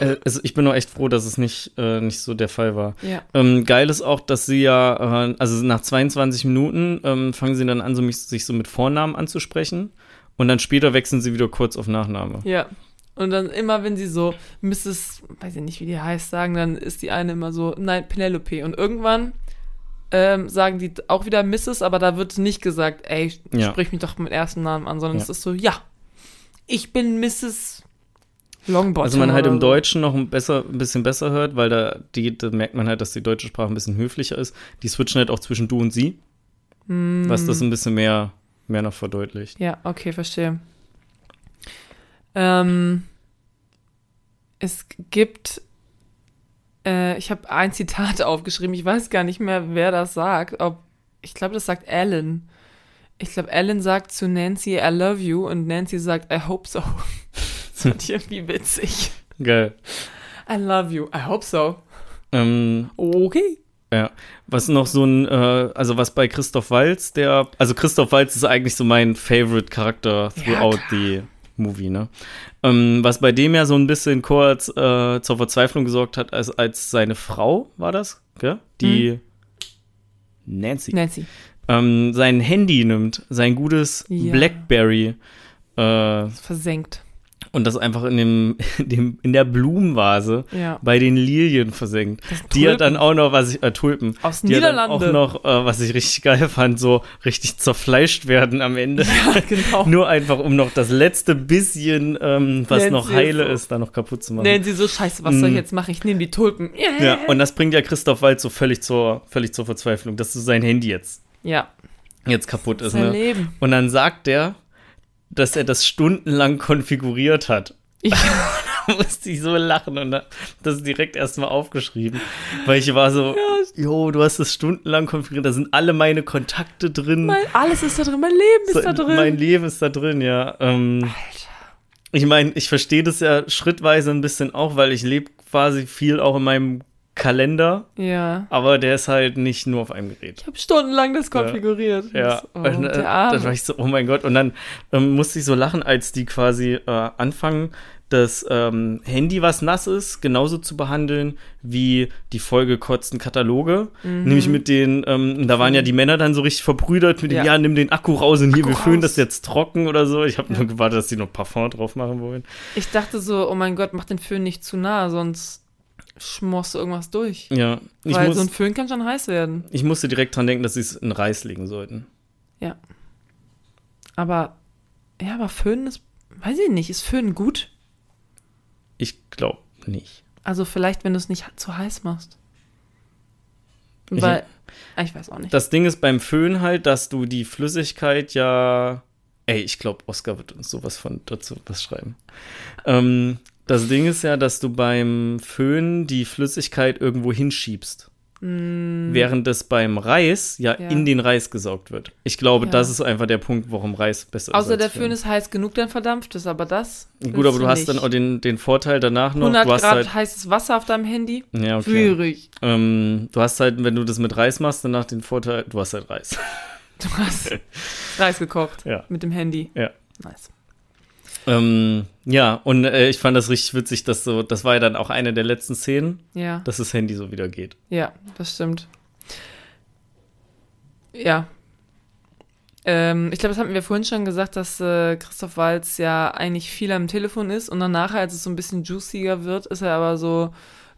Äh, also ich bin nur echt froh, dass es nicht, äh, nicht so der Fall war. ja. Ähm, geil ist auch, dass sie ja, äh, also nach 22 Minuten ähm, fangen sie dann an, so mich, sich so mit Vornamen anzusprechen. Und dann später wechseln sie wieder kurz auf Nachname. Ja. Und dann immer, wenn sie so Mrs., weiß ich nicht, wie die heißt, sagen, dann ist die eine immer so, nein, Penelope. Und irgendwann ähm, sagen die auch wieder Mrs., aber da wird nicht gesagt, ey, Ja. sprich mich doch mit ersten Namen an, sondern Ja. es ist so, ja, ich bin Mrs. Longbottom. Also man halt im. Deutschen noch ein, besser, ein bisschen besser hört, weil da, die, da merkt man halt, dass die deutsche Sprache ein bisschen höflicher ist. Die switchen halt auch zwischen du und sie, Hm. was das ein bisschen mehr, mehr noch verdeutlicht. Ja, okay, verstehe. Ähm, es gibt, äh, ich habe ein Zitat aufgeschrieben, ich weiß gar nicht mehr, wer das sagt. Ob, ich glaube, das sagt Alan. Ich glaube, Alan sagt zu Nancy, I love you, und Nancy sagt, I hope so. Das fand ich irgendwie witzig. Geil. I love you, I hope so. Ähm, Okay. Ja, was noch so ein, äh, also was bei Christoph Walz, der, also Christoph Walz ist eigentlich so mein favorite Charakter throughout klar. the movie, ne? Ähm, was bei dem ja so ein bisschen kurz äh, zur Verzweiflung gesorgt hat, als, als seine Frau, war das, gell? Die Nancy, Nancy. Ähm, sein Handy nimmt, sein gutes Ja. Blackberry, äh, Versenkt. und das einfach in dem, in dem, in der Blumenvase Ja. bei den Lilien versenkt. Die Tulpen. dann auch noch, was ich, äh, Tulpen. Aus die Niederlande. auch noch, äh, was ich richtig geil fand, so richtig zerfleischt werden am Ende. Ja, genau. Nur einfach, um noch das letzte bisschen, ähm, was Nancy noch heile ist so- ist, da noch kaputt zu machen. Nancy so, scheiße, was soll ich Mm. jetzt machen? Ich nehme die Tulpen. Ja, und das bringt ja Christoph Waltz so völlig zur, völlig zur Verzweiflung, dass so sein Handy jetzt, Ja, jetzt kaputt ist. Ne? Leben. Und dann sagt er, dass er das stundenlang konfiguriert hat. Ich, Da musste ich so lachen und das direkt erstmal aufgeschrieben, weil ich war so, jo, du hast es stundenlang konfiguriert, da sind alle meine Kontakte drin. mein, alles ist da drin, mein Leben ist So, da drin. Mein Leben ist da drin, ja. Ähm, ich meine, ich verstehe das ja schrittweise ein bisschen auch, weil ich lebe quasi viel auch in meinem Kalender, ja. aber der ist halt nicht nur auf einem Gerät. Ich habe stundenlang das konfiguriert. Ja, Oh, und, äh, dann war ich so, oh mein Gott. Und dann ähm, musste ich so lachen, als die quasi äh, anfangen, das ähm, Handy, was nass ist, genauso zu behandeln wie die vollgekotzten Kataloge. Mhm. Nämlich mit den, ähm, da waren ja die Männer dann so richtig verbrüdert mit dem, Ja. ja, nimm den Akku raus und hier, Akku wir füllen raus. das jetzt trocken oder so. Ich habe Ja. nur gewartet, dass die noch Parfum drauf machen wollen. Ich dachte so, oh mein Gott, mach den Föhn nicht zu nah, sonst schmorst du irgendwas durch. Ja, ich, Weil muss, so ein Föhn kann schon heiß werden. ich musste direkt dran denken, dass sie es in Reis legen sollten. Aber, ja, aber Föhn ist, weiß ich nicht, ist Föhn gut? Ich glaube nicht. Also vielleicht, wenn du es nicht zu heiß machst. Ich- Weil, ah, ich weiß auch nicht. Das Ding ist beim Föhn halt, dass du die Flüssigkeit ja. Ey, ich glaube, Oscar wird uns sowas von dazu was schreiben. Ähm, das Ding ist ja, dass du beim Föhn die Flüssigkeit irgendwo hinschiebst. Während es beim Reis ja, Mm. Ja. in den Reis gesaugt wird. Ich glaube, Ja. das ist einfach der Punkt, warum Reis besser ist. Außer der Föhn ist heiß genug, dann verdampft es, aber das. Gut, aber du hast dann nicht. auch den, den Vorteil danach noch. 100 du hast Grad halt, heißes Wasser auf deinem Handy. ja, okay. Schwierig. Ähm, du hast halt, wenn du das mit Reis machst, danach den Vorteil, du hast halt Reis. Du hast Reis gekocht Ja. mit dem Handy. Ja. Nice. Ähm, ja, und äh, ich fand das richtig witzig, dass so, das war ja dann auch eine der letzten Szenen, Ja. dass das Handy so wieder geht. Ja, das stimmt. Ja. Ähm, ich glaube, das hatten wir vorhin schon gesagt, dass äh, Christoph Walz ja eigentlich viel am Telefon ist und dann nachher, als es so ein bisschen juicier wird, ist er aber so,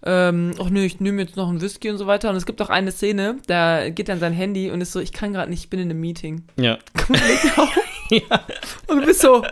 ähm, ach nö, ich nehme jetzt noch einen Whisky und so weiter. Und es gibt auch eine Szene, da geht dann sein Handy und ist so, ich kann gerade nicht, ich bin in einem Meeting. Ja. Und du bist so,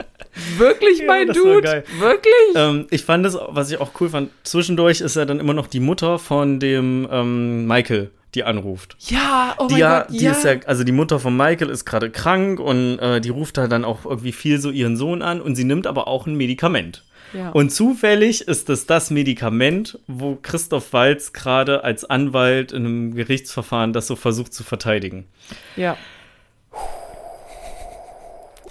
wirklich, Ja, mein das war Dude? geil. Wirklich? Ähm, ich fand es, was ich auch cool fand, zwischendurch ist ja dann immer noch die Mutter von dem ähm, Michael, die anruft. ja, oh die mein ja, Gott, die ja. ist ja, also die Mutter von Michael ist gerade krank und äh, die ruft da dann auch irgendwie viel so ihren Sohn an und sie nimmt aber auch ein Medikament. ja. Und zufällig ist es das Medikament, wo Christoph Walz gerade als Anwalt in einem Gerichtsverfahren das so versucht zu verteidigen. ja.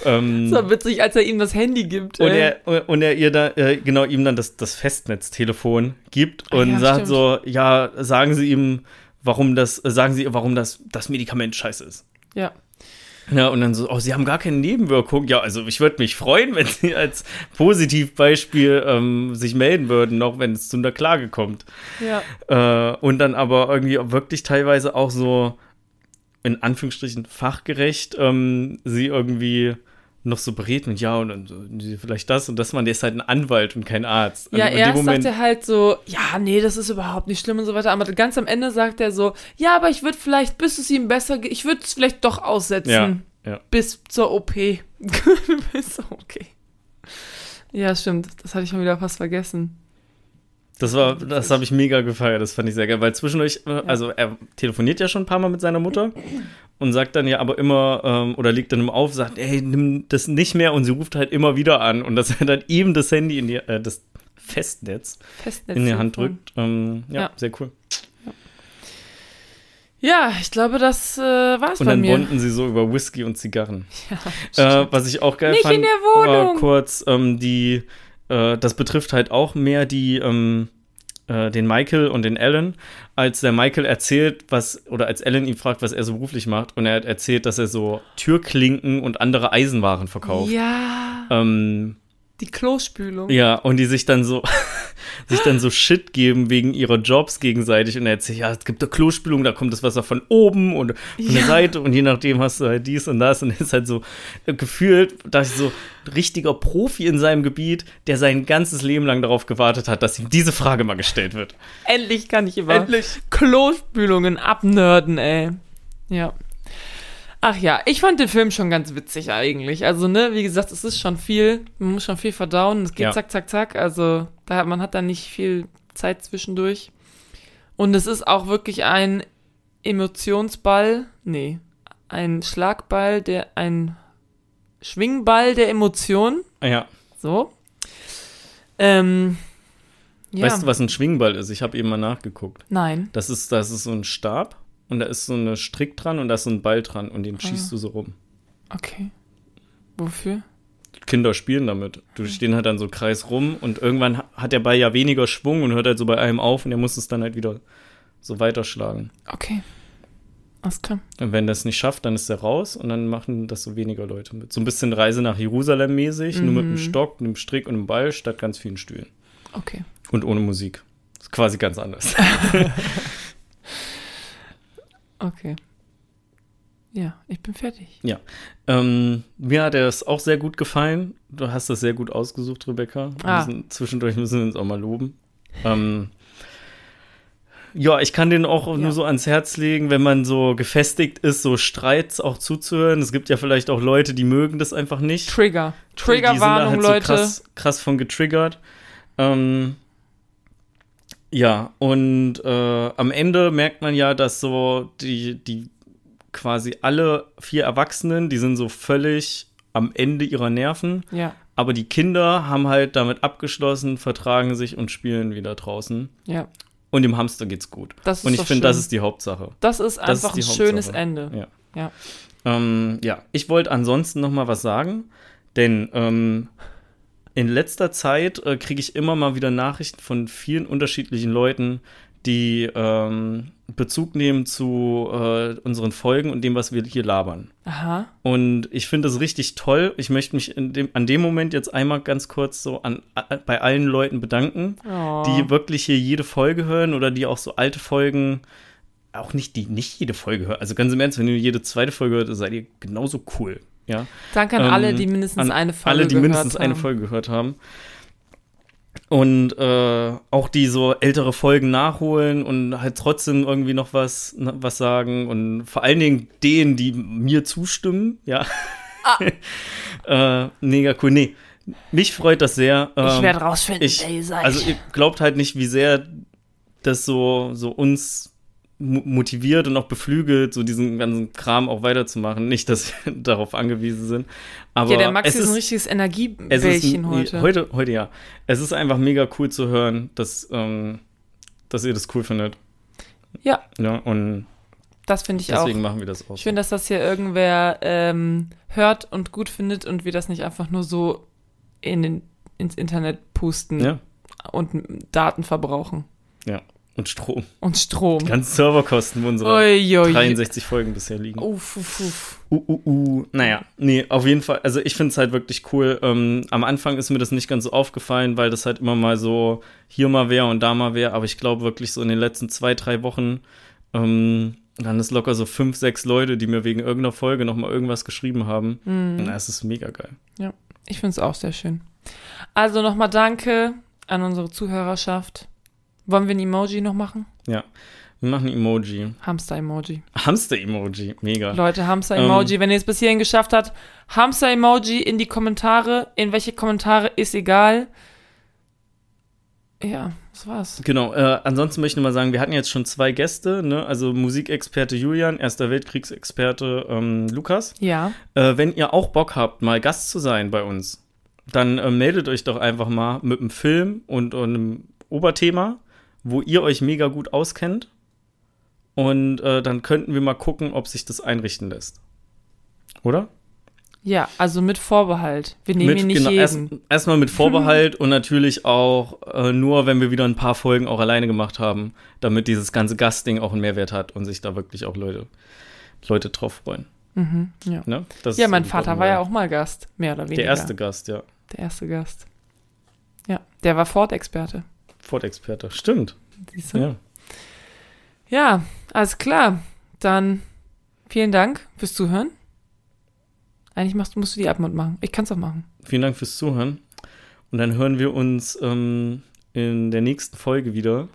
Ähm, So witzig, als er ihm das Handy gibt. und, ey. er, und er ihr da, äh, genau, ihm dann das, das Festnetztelefon gibt Ah, und ja, sagt stimmt. so, ja, sagen Sie ihm, warum das, äh, sagen Sie warum das, das Medikament scheiße ist. ja. Ja, und dann so, oh, Sie haben gar keine Nebenwirkung. Ja, also ich würde mich freuen, wenn Sie als Positivbeispiel ähm, sich melden würden, noch wenn es zu einer Klage kommt. Ja. Äh, und dann aber irgendwie wirklich teilweise auch so, in Anführungsstrichen, fachgerecht, ähm, sie irgendwie noch so berät und ja, und so, sie vielleicht das und das, man, der ist halt ein Anwalt und kein Arzt. Ja, und erst Moment, sagt er halt so, ja, nee, das ist überhaupt nicht schlimm und so weiter. Aber ganz am Ende sagt er so, ja, aber ich würde vielleicht, bis es ihm besser geht, ich würde es vielleicht doch aussetzen. ja, ja. Bis zur OP. bis OP. Ja, stimmt. Das hatte ich schon wieder fast vergessen. Das war, das habe ich mega gefeiert, das fand ich sehr geil, weil zwischendurch, äh, also er telefoniert ja schon ein paar Mal mit seiner Mutter und sagt dann ja aber immer, ähm, oder legt dann immer auf, sagt, ey, nimm das nicht mehr und sie ruft halt immer wieder an und dass er dann eben das Handy in die, äh, das Festnetz Festnetz. in die Hand drückt. Ähm, ja, Ja. sehr cool. Ja, ich glaube, das äh, war's Und bei dann mir. bonden sie so über Whisky und Zigarren. Ja, Äh, was ich auch geil Nicht fand, in der war kurz ähm, die, äh, das betrifft halt auch mehr die, ähm, äh, den Michael und den Alan, als der Michael erzählt, was, oder als Alan ihn fragt, was er so beruflich macht, und er hat erzählt, dass er so Türklinken und andere Eisenwaren verkauft. ja, Ähm, die Klospülung. ja, und die sich dann so, sich dann so Shit geben wegen ihrer Jobs gegenseitig und er erzählt, ja, es gibt eine Klospülung, da kommt das Wasser von oben und von der Ja. Seite und je nachdem hast du halt dies und das und ist halt so äh, gefühlt, dass ich so ein richtiger Profi in seinem Gebiet, der sein ganzes Leben lang darauf gewartet hat, dass ihm diese Frage mal gestellt wird. Endlich kann ich über Endlich. Klospülungen abnörden, ey. Ja. Ach ja, ich fand den Film schon ganz witzig eigentlich. Also, ne, wie gesagt, es ist schon viel, man muss schon viel verdauen. Es geht Ja. zack, zack, zack. Also, da hat, man hat da nicht viel Zeit zwischendurch. Und es ist auch wirklich ein Emotionsball, nee, ein Schlagball, der, ein Schwingball der Emotionen. Ah Ja. So. Ähm, ja. Weißt du, was ein Schwingball ist? Ich habe eben mal nachgeguckt. Nein. Das ist, das ist so ein Stab und da ist so eine Strick dran und da ist so ein Ball dran und Ah. den schießt du so rum. Okay. Wofür? Kinder spielen damit. Du stehen halt dann so Kreis rum und irgendwann ha- hat der Ball ja weniger Schwung und hört halt so bei einem auf und der muss es dann halt wieder so weiterschlagen. Okay. Alles klar. Und wenn das nicht schafft, dann ist er raus und dann machen das so weniger Leute mit. So ein bisschen Reise nach Jerusalem mäßig, nur mit einem Stock, einem Strick und einem Ball statt ganz vielen Stühlen. Okay. Und ohne Musik. Ist quasi ganz anders. Okay. Ja, ich bin fertig. ähm, mir hat er es auch sehr gut gefallen. Du hast das sehr gut ausgesucht, Rebecca. Ah. müssen, zwischendurch müssen wir uns auch mal loben. Ähm, ja, ich kann den auch Ja. nur so ans Herz legen, wenn man so gefestigt ist, so Streits auch zuzuhören. Es gibt ja vielleicht auch Leute, die mögen das einfach nicht. Trigger. Triggerwarnung, halt Leute. So krass, krass von getriggert. Ähm, ja, und äh, am Ende merkt man ja, dass so die, die quasi alle vier Erwachsenen, die sind so völlig am Ende ihrer Nerven. Ja, Aber die Kinder haben halt damit abgeschlossen, vertragen sich und spielen wieder draußen. ja. Und dem Hamster geht's gut. Das ist und ich finde, das ist die Hauptsache. Das ist Das ist einfach ein schönes Hauptsache. Ende. Ja. Ja. Ähm, ja, ich wollte ansonsten noch mal was sagen, denn ähm, in letzter Zeit äh, kriege ich immer mal wieder Nachrichten von vielen unterschiedlichen Leuten, die ähm, Bezug nehmen zu äh, unseren Folgen und dem, was wir hier labern. Aha. Und ich finde das richtig toll. Ich möchte mich dem, an dem Moment jetzt einmal ganz kurz so an, a- bei allen Leuten bedanken, Oh. die wirklich hier jede Folge hören oder die auch so alte Folgen, auch nicht die nicht jede Folge hören. Also ganz im Ernst, wenn ihr jede zweite Folge hört, seid ihr genauso cool. Ja. Danke an Ähm, alle, die mindestens eine Folge Alle, die gehört mindestens haben. eine Folge gehört haben. Und äh, auch die so ältere Folgen nachholen und halt trotzdem irgendwie noch was, was sagen. Und vor allen Dingen denen, die mir zustimmen, ja. äh, mega cool. Nee, mich freut das sehr. Ich Ähm, werde rausfinden, ich- wer ihr seid. also ihr glaubt halt nicht, wie sehr das so, so uns motiviert und auch beflügelt, so diesen ganzen Kram auch weiterzumachen. Nicht, dass wir darauf angewiesen sind. Aber ja, der Max es ist ein ist, richtiges es ist Energiebällchen heute. heute. Heute ja. Es ist einfach mega cool zu hören, dass, ähm, dass ihr das cool findet. Ja. Ja, und Das finde ich auch. Deswegen machen wir das auch. Schön, dass das hier irgendwer ähm, hört und gut findet und wir das nicht einfach nur so in den, ins Internet pusten Ja, und Daten verbrauchen. ja. Und Strom. Und Strom. Die ganzen Serverkosten, wo unsere Ui, ui. 63 Folgen bisher liegen. Uff, uff, uff. Uh, uh, uh. Naja, nee, auf jeden Fall. Also ich finde es halt wirklich cool. Ähm, am Anfang ist mir das nicht ganz so aufgefallen, weil das halt immer mal so hier mal wäre und da mal wäre. Aber ich glaube wirklich so in den letzten zwei, drei Wochen, ähm, dann ist locker so fünf, sechs Leute, die mir wegen irgendeiner Folge nochmal irgendwas geschrieben haben. Mhm. Na, es ist mega geil. Ja, ich finde es auch sehr schön. Also nochmal danke an unsere Zuhörerschaft. Wollen wir ein Emoji noch machen? Ja. Wir machen Emoji. Hamster-Emoji. Hamster-Emoji. Mega. Leute, Hamster-Emoji. Wenn ihr es bis hierhin geschafft habt, Hamster-Emoji in die Kommentare. In welche Kommentare ist egal. Ja, das war's. Genau, äh, ansonsten möchte ich mal sagen, wir hatten jetzt schon zwei Gäste, ne? also Musikexperte Julian, Erster Weltkriegsexperte ähm, Lukas. Ja. Äh, wenn ihr auch Bock habt, mal Gast zu sein bei uns, dann äh, meldet euch doch einfach mal mit einem Film und, und einem Oberthema, wo ihr euch mega gut auskennt. Und äh, dann könnten wir mal gucken, ob sich das einrichten lässt. Oder? Ja, also mit Vorbehalt. Wir nehmen ihn nicht genau, erst, jeden. erstmal mit Vorbehalt und natürlich auch äh, nur, wenn wir wieder ein paar Folgen auch alleine gemacht haben, damit dieses ganze Gastding auch einen Mehrwert hat und sich da wirklich auch Leute, Leute drauf freuen. Mhm, ja. Ne? Ja, mein Vater war ja auch mal Gast, mehr oder weniger. der erste Gast, ja. Der erste Gast. Ja, der war Ford-Experte. Ford-Experte. Stimmt. Siehst du? Ja. Ja, alles klar. Dann vielen Dank fürs Zuhören. Eigentlich machst, musst du die Abmod machen. Ich kann es auch machen. Vielen Dank fürs Zuhören. Und dann hören wir uns ähm, in der nächsten Folge wieder,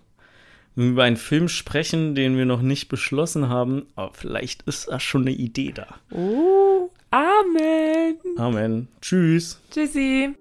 wenn wir über einen Film sprechen, den wir noch nicht beschlossen haben. Aber vielleicht ist da schon eine Idee da. Oh, Amen. Amen. Tschüss. Tschüssi.